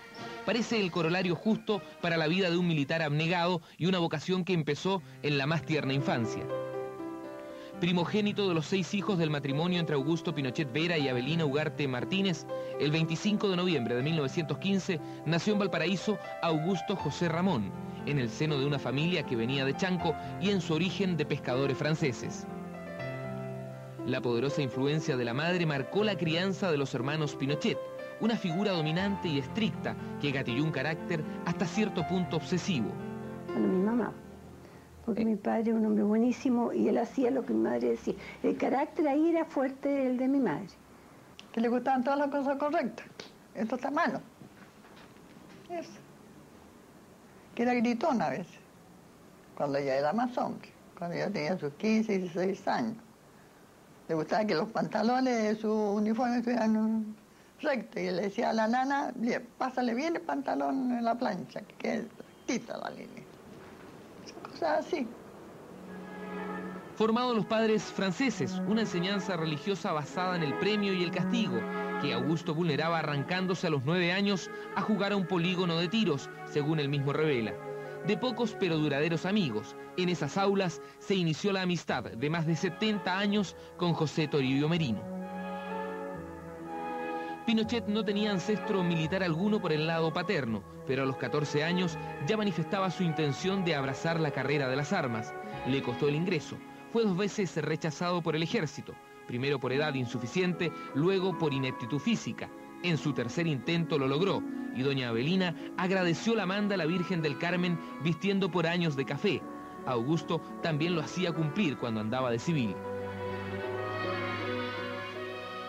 Parece el corolario justo para la vida de un militar abnegado y una vocación que empezó en la más tierna infancia primogénito de los seis hijos del matrimonio entre Augusto Pinochet Vera y Abelina Ugarte Martínez, el 25 de noviembre de 1915 nació en Valparaíso Augusto José Ramón, en el seno de una familia que venía de Chanco y en su origen de pescadores franceses. La poderosa influencia de la madre marcó la crianza de los hermanos Pinochet, una figura dominante y estricta que gatilló un carácter hasta cierto punto obsesivo. Bueno, mi mamá porque mi padre es un hombre buenísimo y él hacía lo que mi madre decía. El carácter ahí era fuerte el de mi madre. Que le gustaban todas las cosas correctas. Esto está malo. Eso. Que era gritona a veces, cuando ella era más hombre. cuando ya tenía sus 15 y 16 años. Le gustaba que los pantalones de su uniforme estuvieran rectos y le decía a la nana, pásale bien el pantalón en la plancha, que quede rectita la línea. Formado los padres franceses, una enseñanza religiosa basada en el premio y el castigo, que Augusto vulneraba arrancándose a los nueve años a jugar a un polígono de tiros, según él mismo revela. De pocos pero duraderos amigos, en esas aulas se inició la amistad de más de 70 años con José Toribio Merino. Pinochet no tenía ancestro militar alguno por el lado paterno, pero a los 14 años ya manifestaba su intención de abrazar la carrera de las armas. Le costó el ingreso. Fue dos veces rechazado por el ejército, primero por edad insuficiente, luego por ineptitud física. En su tercer intento lo logró y doña Avelina agradeció la manda a la Virgen del Carmen vistiendo por años de café. Augusto también lo hacía cumplir cuando andaba de civil.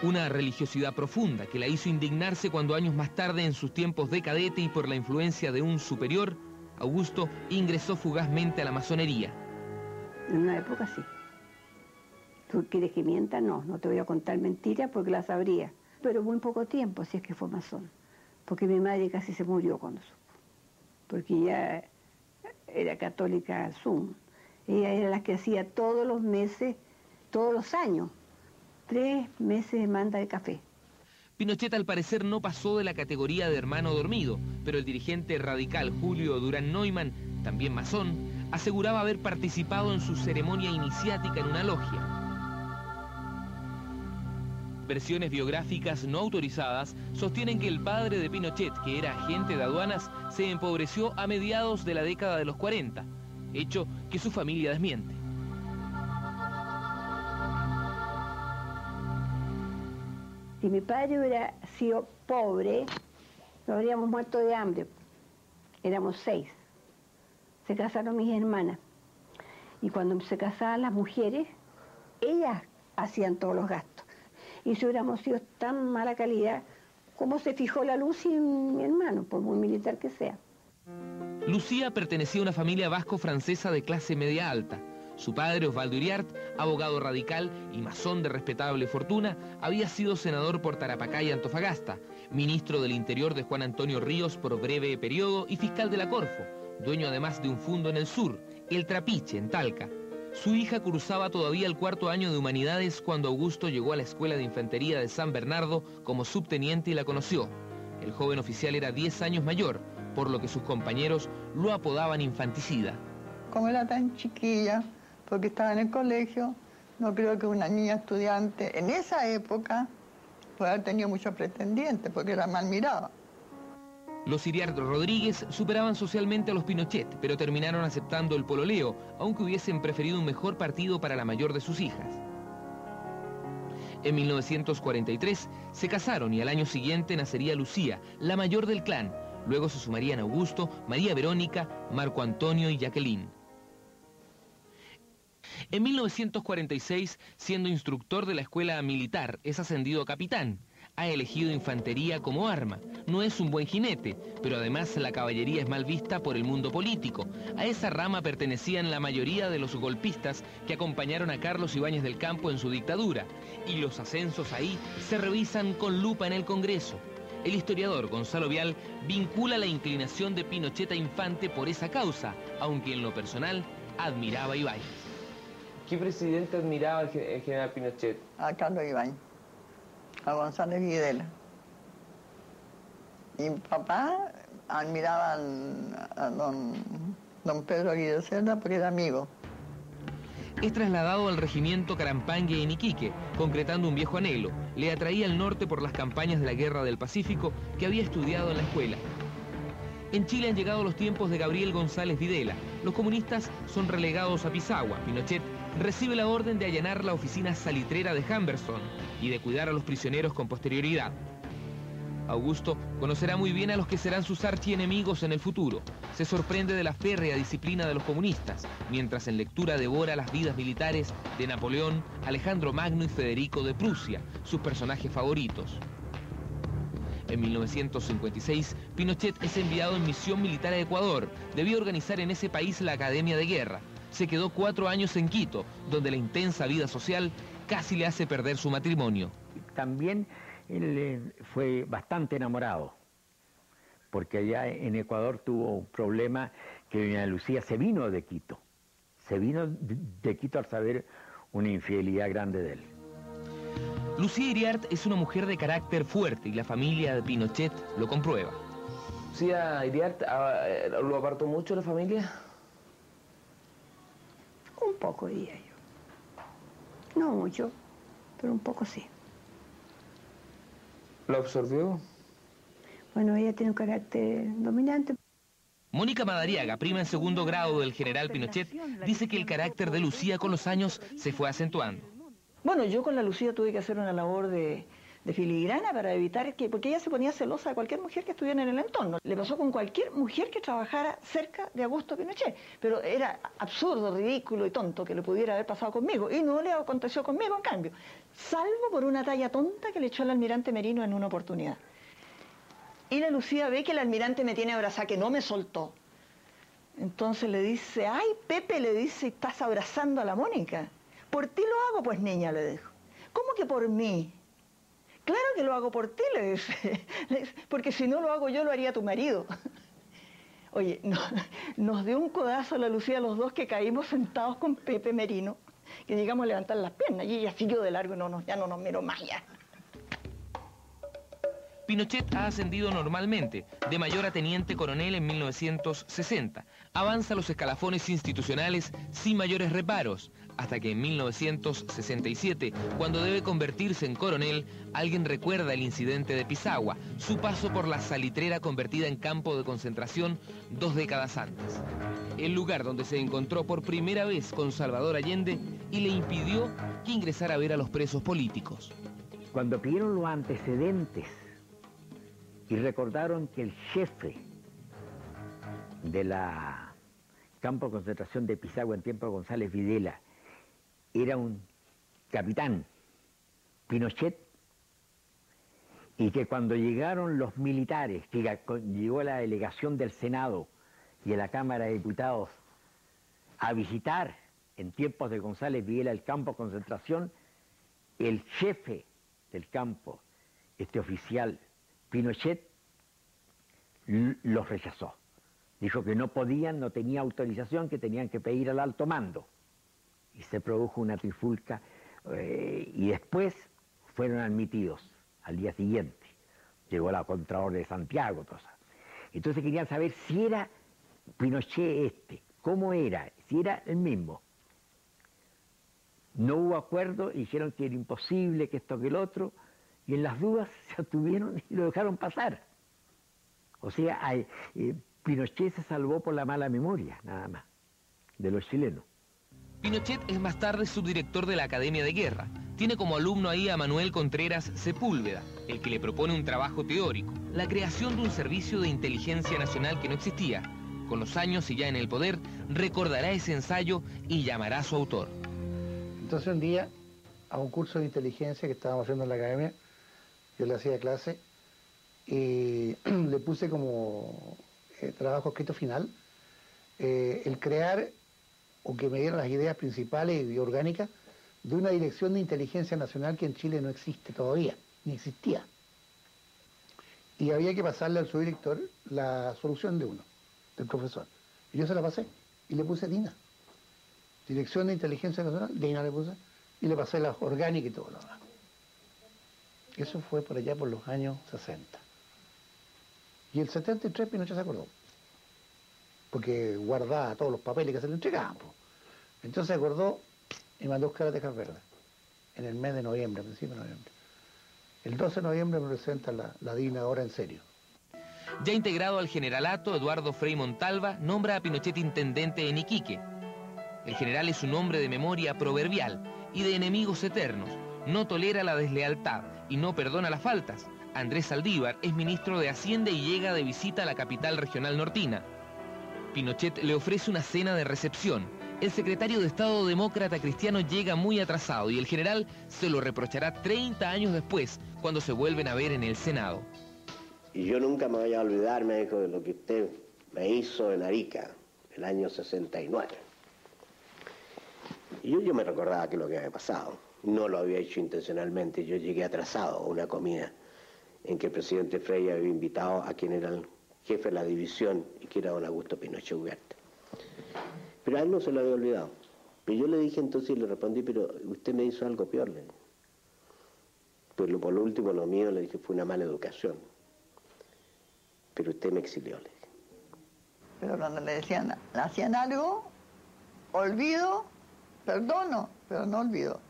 Una religiosidad profunda que la hizo indignarse cuando años más tarde, en sus tiempos de cadete y por la influencia de un superior, Augusto ingresó fugazmente a la masonería. En una época sí. ¿Tú quieres que mienta? No, no te voy a contar mentiras porque las sabría. Pero muy poco tiempo, si es que fue masón. Porque mi madre casi se murió cuando supo. Porque ella era católica Zoom. Ella era la que hacía todos los meses, todos los años, tres meses de manda de café. Pinochet al parecer no pasó de la categoría de hermano dormido, pero el dirigente radical Julio Durán Neumann, también masón, aseguraba haber participado en su ceremonia iniciática en una logia. Versiones biográficas no autorizadas sostienen que el padre de Pinochet, que era agente de aduanas, se empobreció a mediados de la década de los 40, hecho que su familia desmiente. Si mi padre hubiera sido pobre, nos habríamos muerto de hambre. Éramos seis. Se casaron mis hermanas. Y cuando se casaban las mujeres, ellas hacían todos los gastos y si hubiéramos sido tan mala calidad, ¿cómo se fijó la luz en mi hermano, por muy militar que sea? Lucía pertenecía a una familia vasco-francesa de clase media alta. Su padre, Osvaldo Uriart, abogado radical y masón de respetable fortuna, había sido senador por Tarapacá y Antofagasta, ministro del Interior de Juan Antonio Ríos por breve periodo y fiscal de la Corfo, dueño además de un fondo en el sur, el Trapiche, en Talca, su hija cursaba todavía el cuarto año de humanidades cuando Augusto llegó a la Escuela de Infantería de San Bernardo como subteniente y la conoció. El joven oficial era 10 años mayor, por lo que sus compañeros lo apodaban infanticida. Como era tan chiquilla, porque estaba en el colegio, no creo que una niña estudiante en esa época pueda haber tenido muchos pretendientes, porque era mal mirada. Los Iriart Rodríguez superaban socialmente a los Pinochet, pero terminaron aceptando el pololeo, aunque hubiesen preferido un mejor partido para la mayor de sus hijas. En 1943 se casaron y al año siguiente nacería Lucía, la mayor del clan. Luego se sumarían Augusto, María Verónica, Marco Antonio y Jacqueline. En 1946, siendo instructor de la escuela militar, es ascendido a capitán ha elegido infantería como arma. No es un buen jinete, pero además la caballería es mal vista por el mundo político. A esa rama pertenecían la mayoría de los golpistas que acompañaron a Carlos Ibáñez del Campo en su dictadura. Y los ascensos ahí se revisan con lupa en el Congreso. El historiador Gonzalo Vial vincula la inclinación de Pinochet a Infante por esa causa, aunque en lo personal admiraba a Ibáñez. ¿Qué presidente admiraba el general Pinochet? A Carlos Ibáñez a González Videla. Y mi papá admiraba a don, don Pedro Aguirre Cerda porque era amigo. Es trasladado al regimiento Carampangue en Iquique, concretando un viejo anhelo. Le atraía al norte por las campañas de la Guerra del Pacífico que había estudiado en la escuela. En Chile han llegado los tiempos de Gabriel González Videla. Los comunistas son relegados a Pisagua. Pinochet recibe la orden de allanar la oficina salitrera de Humberson y de cuidar a los prisioneros con posterioridad. Augusto conocerá muy bien a los que serán sus archienemigos en el futuro. Se sorprende de la férrea disciplina de los comunistas, mientras en lectura devora las vidas militares de Napoleón, Alejandro Magno y Federico de Prusia, sus personajes favoritos. En 1956, Pinochet es enviado en misión militar a Ecuador. Debía organizar en ese país la Academia de Guerra se quedó cuatro años en Quito, donde la intensa vida social casi le hace perder su matrimonio. También él eh, fue bastante enamorado, porque allá en Ecuador tuvo un problema que doña Lucía se vino de Quito, se vino de Quito al saber una infidelidad grande de él. Lucía Iriart es una mujer de carácter fuerte y la familia de Pinochet lo comprueba. Lucía Iriart ah, eh, lo apartó mucho la familia. Un poco, diría yo. No mucho, pero un poco sí. ¿Lo absorbió? Bueno, ella tiene un carácter dominante. Mónica Madariaga, prima en segundo grado del general Pinochet, dice que el carácter de Lucía con los años se fue acentuando. Bueno, yo con la Lucía tuve que hacer una labor de, filigrana para evitar que, porque ella se ponía celosa de cualquier mujer que estuviera en el entorno. Le pasó con cualquier mujer que trabajara cerca de Augusto Pinochet, pero era absurdo, ridículo y tonto que le pudiera haber pasado conmigo, y no le aconteció conmigo en cambio, salvo por una talla tonta que le echó el almirante Merino en una oportunidad. Y la Lucía ve que el almirante me tiene abrazada, que no me soltó. Entonces le dice, ay, Pepe, le dice, estás abrazando a la Mónica. Por ti lo hago, pues niña, le dijo. ¿Cómo que por mí? Claro que lo hago por ti, le dice. Porque si no lo hago yo, lo haría tu marido. Oye, nos dio un codazo la Lucía los dos que caímos sentados con Pepe Merino, que llegamos a levantar las piernas y ella siguió de largo y no, ya no nos miró más ya. Pinochet ha ascendido normalmente, de mayor a teniente coronel en 1960. Avanza los escalafones institucionales sin mayores reparos, hasta que en 1967, cuando debe convertirse en coronel, alguien recuerda el incidente de Pisagua, su paso por la salitrera convertida en campo de concentración dos décadas antes. El lugar donde se encontró por primera vez con Salvador Allende y le impidió que ingresara a ver a los presos políticos. Cuando pidieron los antecedentes y recordaron que el jefe de la campo de concentración de Pisagua en tiempo de González Videla era un capitán, Pinochet, y que cuando llegaron los militares, que llegó la delegación del Senado y de la Cámara de Diputados a visitar en tiempos de González Videla el campo de concentración, el jefe del campo, este oficial Pinochet los rechazó. Dijo que no podían, no tenía autorización, que tenían que pedir al alto mando. Y se produjo una trifulca eh, y después fueron admitidos al día siguiente. Llegó la Contraorden de Santiago, Entonces querían saber si era Pinochet este, cómo era, si era el mismo. No hubo acuerdo, dijeron que era imposible, que esto, que el otro, y en las dudas se abstuvieron y lo dejaron pasar. O sea, eh, Pinochet se salvó por la mala memoria, nada más, de los chilenos. Pinochet es más tarde subdirector de la Academia de Guerra. Tiene como alumno ahí a Manuel Contreras Sepúlveda, el que le propone un trabajo teórico, la creación de un servicio de inteligencia nacional que no existía. Con los años y ya en el poder, recordará ese ensayo y llamará a su autor. Entonces un día, a un curso de inteligencia que estábamos haciendo en la academia, yo le hacía clase y le puse como eh, trabajo escrito final eh, el crear o que me dieran las ideas principales y orgánicas de una dirección de inteligencia nacional que en Chile no existe todavía, ni existía. Y había que pasarle al subdirector la solución de uno, del profesor. Y yo se la pasé y le puse DINA. Dirección de Inteligencia Nacional, DINA le puse, y le pasé la orgánica y todo lo demás. Eso fue por allá por los años 60. Y el 73 Pinochet se acordó, porque guardaba todos los papeles que se le entregaban. Entonces se acordó y mandó a buscar a Tejas Verde, en el mes de noviembre, a principios de noviembre. El 12 de noviembre me presenta la, la DINA ahora en serio. Ya integrado al generalato, Eduardo Frei Montalva nombra a Pinochet intendente en Iquique. El general es un hombre de memoria proverbial y de enemigos eternos. No tolera la deslealtad y no perdona las faltas. Andrés Saldívar es ministro de Hacienda y llega de visita a la capital regional nortina. Pinochet le ofrece una cena de recepción. El secretario de Estado demócrata cristiano llega muy atrasado y el general se lo reprochará 30 años después, cuando se vuelven a ver en el Senado. Y yo nunca me voy a olvidar, de lo que usted me hizo en Arica, el año 69. Y yo, yo me recordaba que lo que había pasado. No lo había hecho intencionalmente. Yo llegué atrasado a una comida en que el presidente Frey había invitado a quien era el jefe de la división y que era don Augusto Pinochet Ugarte. Pero a él no se lo había olvidado. Pero yo le dije entonces y le respondí, pero usted me hizo algo peor. Le dije. Pues lo, por lo último, lo mío, le dije, fue una mala educación. Pero usted me exilió, le dije. Pero cuando le decían, le hacían algo, olvido, perdono, pero no olvido.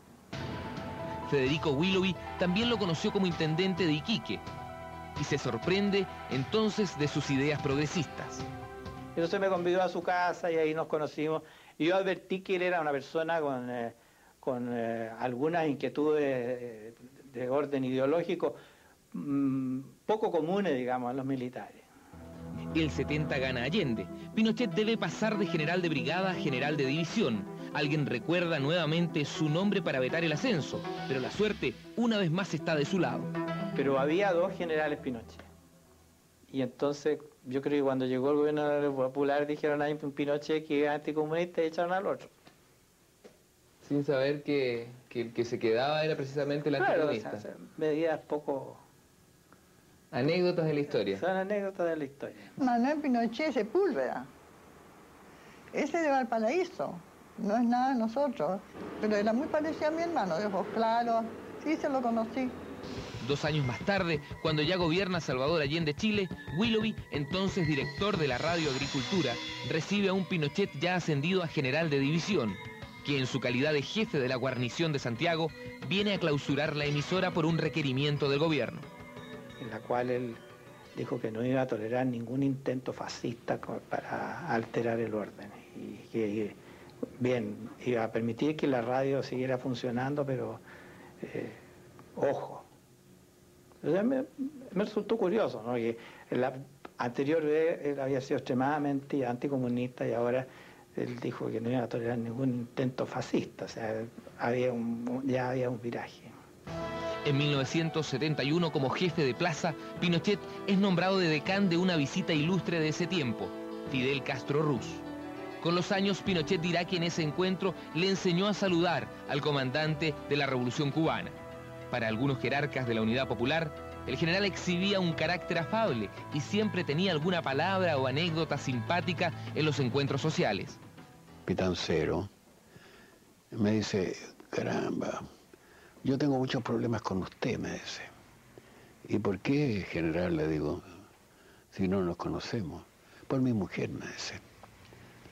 Federico Willoughby también lo conoció como intendente de Iquique y se sorprende entonces de sus ideas progresistas. Entonces me convidó a su casa y ahí nos conocimos. Y yo advertí que él era una persona con, eh, con eh, algunas inquietudes eh, de orden ideológico mmm, poco comunes, digamos, a los militares. El 70 gana Allende. Pinochet debe pasar de general de brigada a general de división. Alguien recuerda nuevamente su nombre para vetar el ascenso, pero la suerte una vez más está de su lado. Pero había dos generales Pinochet. Y entonces yo creo que cuando llegó el gobierno popular dijeron a Pinochet que es anticomunista y echaron al otro. Sin saber que, que el que se quedaba era precisamente el claro, anticomunista. o sea, medidas poco... Anécdotas de la historia. Son anécdotas de la historia. Manuel Pinochet Sepúlveda. Ese de Valparaíso. No es nada de nosotros. Pero era muy parecido a mi hermano, de ojos claros. Sí, se lo conocí. Dos años más tarde, cuando ya gobierna Salvador Allende Chile, Willoughby, entonces director de la Radio Agricultura, recibe a un Pinochet ya ascendido a general de división, que en su calidad de jefe de la guarnición de Santiago, viene a clausurar la emisora por un requerimiento del gobierno. En la cual él dijo que no iba a tolerar ningún intento fascista para alterar el orden. Y que, bien, iba a permitir que la radio siguiera funcionando, pero eh, ojo, o me, resultó curioso, ¿no? Que la anterior vez él había sido extremadamente anticomunista y ahora él dijo que no iba a tolerar ningún intento fascista, o sea, había un, ya había un viraje. En 1971, como jefe de plaza, Pinochet es nombrado de decán de una visita ilustre de ese tiempo, Fidel Castro Ruz. Con los años, Pinochet dirá que en ese encuentro le enseñó a saludar al comandante de la Revolución Cubana. Para algunos jerarcas de la Unidad Popular, el general exhibía un carácter afable y siempre tenía alguna palabra o anécdota simpática en los encuentros sociales. Pitancero me dice, caramba, yo tengo muchos problemas con usted, me dice. ¿Y por qué, general? Le digo, si no nos conocemos. Por mi mujer, me dice.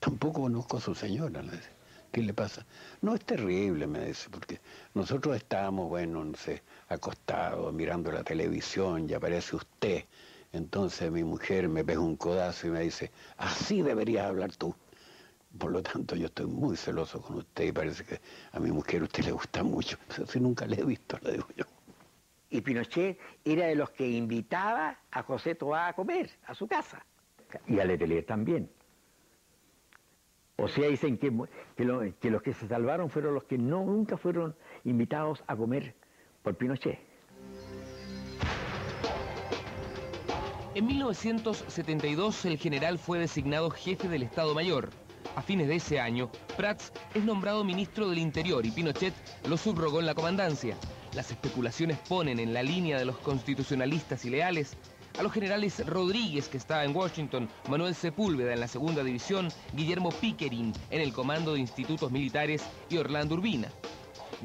Tampoco conozco a su señora, le dice. ¿Qué le pasa? No, es terrible, me dice, porque nosotros estábamos, bueno, no sé, acostados, mirando la televisión y aparece usted. Entonces mi mujer me pega un codazo y me dice, así deberías hablar tú. Por lo tanto, yo estoy muy celoso con usted y parece que a mi mujer a usted le gusta mucho. Si nunca le he visto, le digo yo. Y Pinochet era de los que invitaba a José Toá a comer a su casa. Y a Letelier también. O sea, dicen que, que, lo, que, los que se salvaron fueron los que no, nunca fueron invitados a comer por Pinochet. En 1972 el general fue designado jefe del Estado Mayor. A fines de ese año, Prats es nombrado ministro del Interior y Pinochet lo subrogó en la comandancia. Las especulaciones ponen en la línea de los constitucionalistas y leales a los generales Rodríguez, que estaba en Washington, Manuel Sepúlveda en la segunda división, Guillermo Pickering en el comando de institutos militares y Orlando Urbina.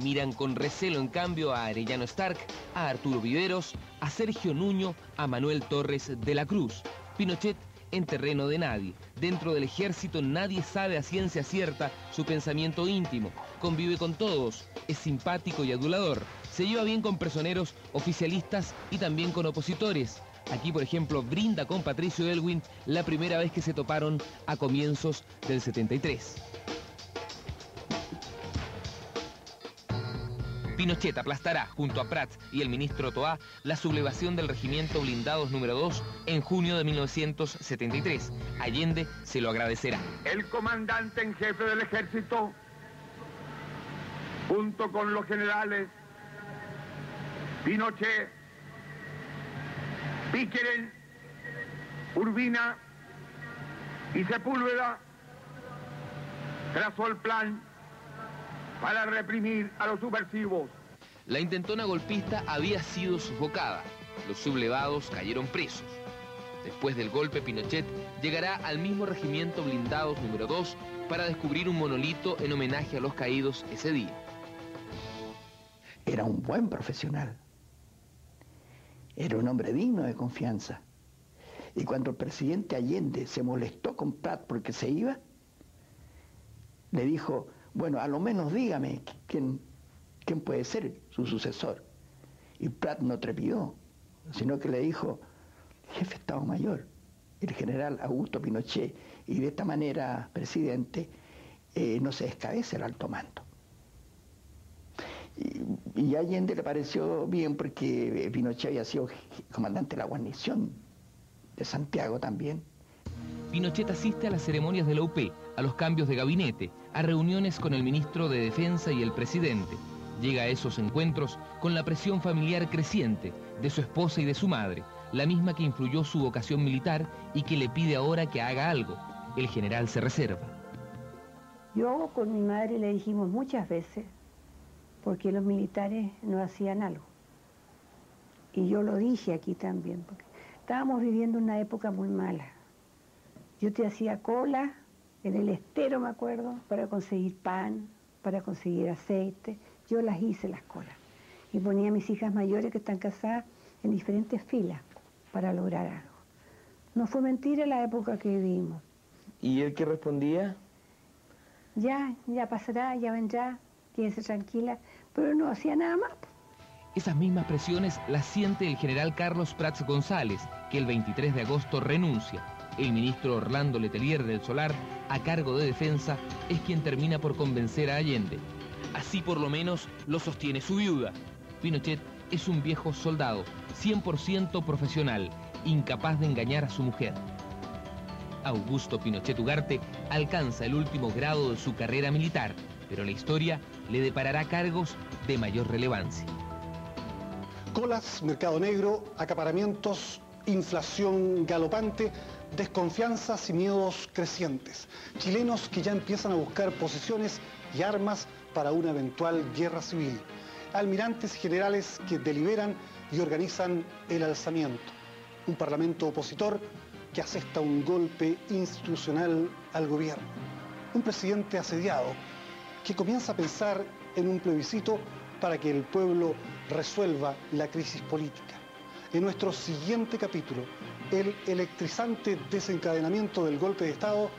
Miran con recelo, en cambio, a Arellano Stark, a Arturo Viveros, a Sergio Nuño, a Manuel Torres de la Cruz. Pinochet en terreno de nadie. Dentro del ejército nadie sabe a ciencia cierta su pensamiento íntimo. Convive con todos, es simpático y adulador. Se lleva bien con personeros oficialistas y también con opositores. Aquí, por ejemplo, brinda con Patricio Elwin la primera vez que se toparon a comienzos del 73. Pinochet aplastará, junto a Prats y el ministro Toá, la sublevación del regimiento blindados número 2 en junio de 1973. Allende se lo agradecerá. El comandante en jefe del ejército, junto con los generales Pinochet, Piqueren, Urbina y Sepúlveda, trazó el plan para reprimir a los subversivos. La intentona golpista había sido sofocada. Los sublevados cayeron presos. Después del golpe, Pinochet llegará al mismo regimiento blindados número 2 para descubrir un monolito en homenaje a los caídos ese día. Era un buen profesional. Era un hombre digno de confianza. Y cuando el presidente Allende se molestó con Prat porque se iba, le dijo, bueno, a lo menos dígame quién, quién puede ser su sucesor. Y Prat no trepidó, sino que le dijo, jefe de Estado Mayor, el general Augusto Pinochet, y de esta manera, presidente, eh, no se descabece el alto mando. Y, y, a Allende le pareció bien porque Pinochet había sido comandante de la guarnición de Santiago también. Pinochet asiste a las ceremonias de la UP, a los cambios de gabinete, a reuniones con el ministro de Defensa y el presidente. Llega a esos encuentros con la presión familiar creciente de su esposa y de su madre, la misma que influyó su vocación militar y que le pide ahora que haga algo. El general se reserva. Yo con mi madre le dijimos muchas veces porque los militares no hacían algo. Y yo lo dije aquí también, porque estábamos viviendo una época muy mala. Yo te hacía cola en el estero, me acuerdo, para conseguir pan, para conseguir aceite. Yo las hice las colas. Y ponía a mis hijas mayores que están casadas en diferentes filas para lograr algo. No fue mentira la época que vivimos. ¿Y él qué respondía? Ya, ya pasará, ya vendrá, quédese tranquila, pero no hacía nada más. Esas mismas presiones las siente el general Carlos Prats González, que el 23 de agosto renuncia. El ministro Orlando Letelier del Solar, a cargo de defensa, es quien termina por convencer a Allende. Así por lo menos lo sostiene su viuda. Pinochet es un viejo soldado, 100% profesional, incapaz de engañar a su mujer. Augusto Pinochet Ugarte alcanza el último grado de su carrera militar, pero la historia le deparará cargos de mayor relevancia. Colas, mercado negro, acaparamientos, inflación galopante, desconfianzas y miedos crecientes. Chilenos que ya empiezan a buscar posiciones y armas para una eventual guerra civil. Almirantes generales que deliberan y organizan el alzamiento. Un parlamento opositor que asesta un golpe institucional al gobierno. Un presidente asediado que comienza a pensar en un plebiscito para que el pueblo resuelva la crisis política. En nuestro siguiente capítulo, el electrizante desencadenamiento del golpe de Estado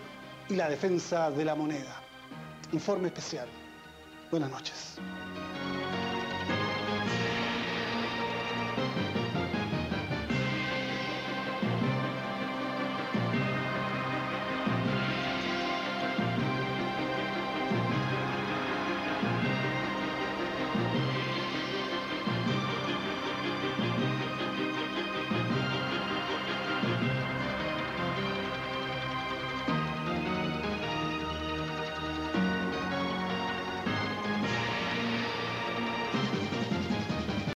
y la defensa de la moneda. Informe especial. Buenas noches.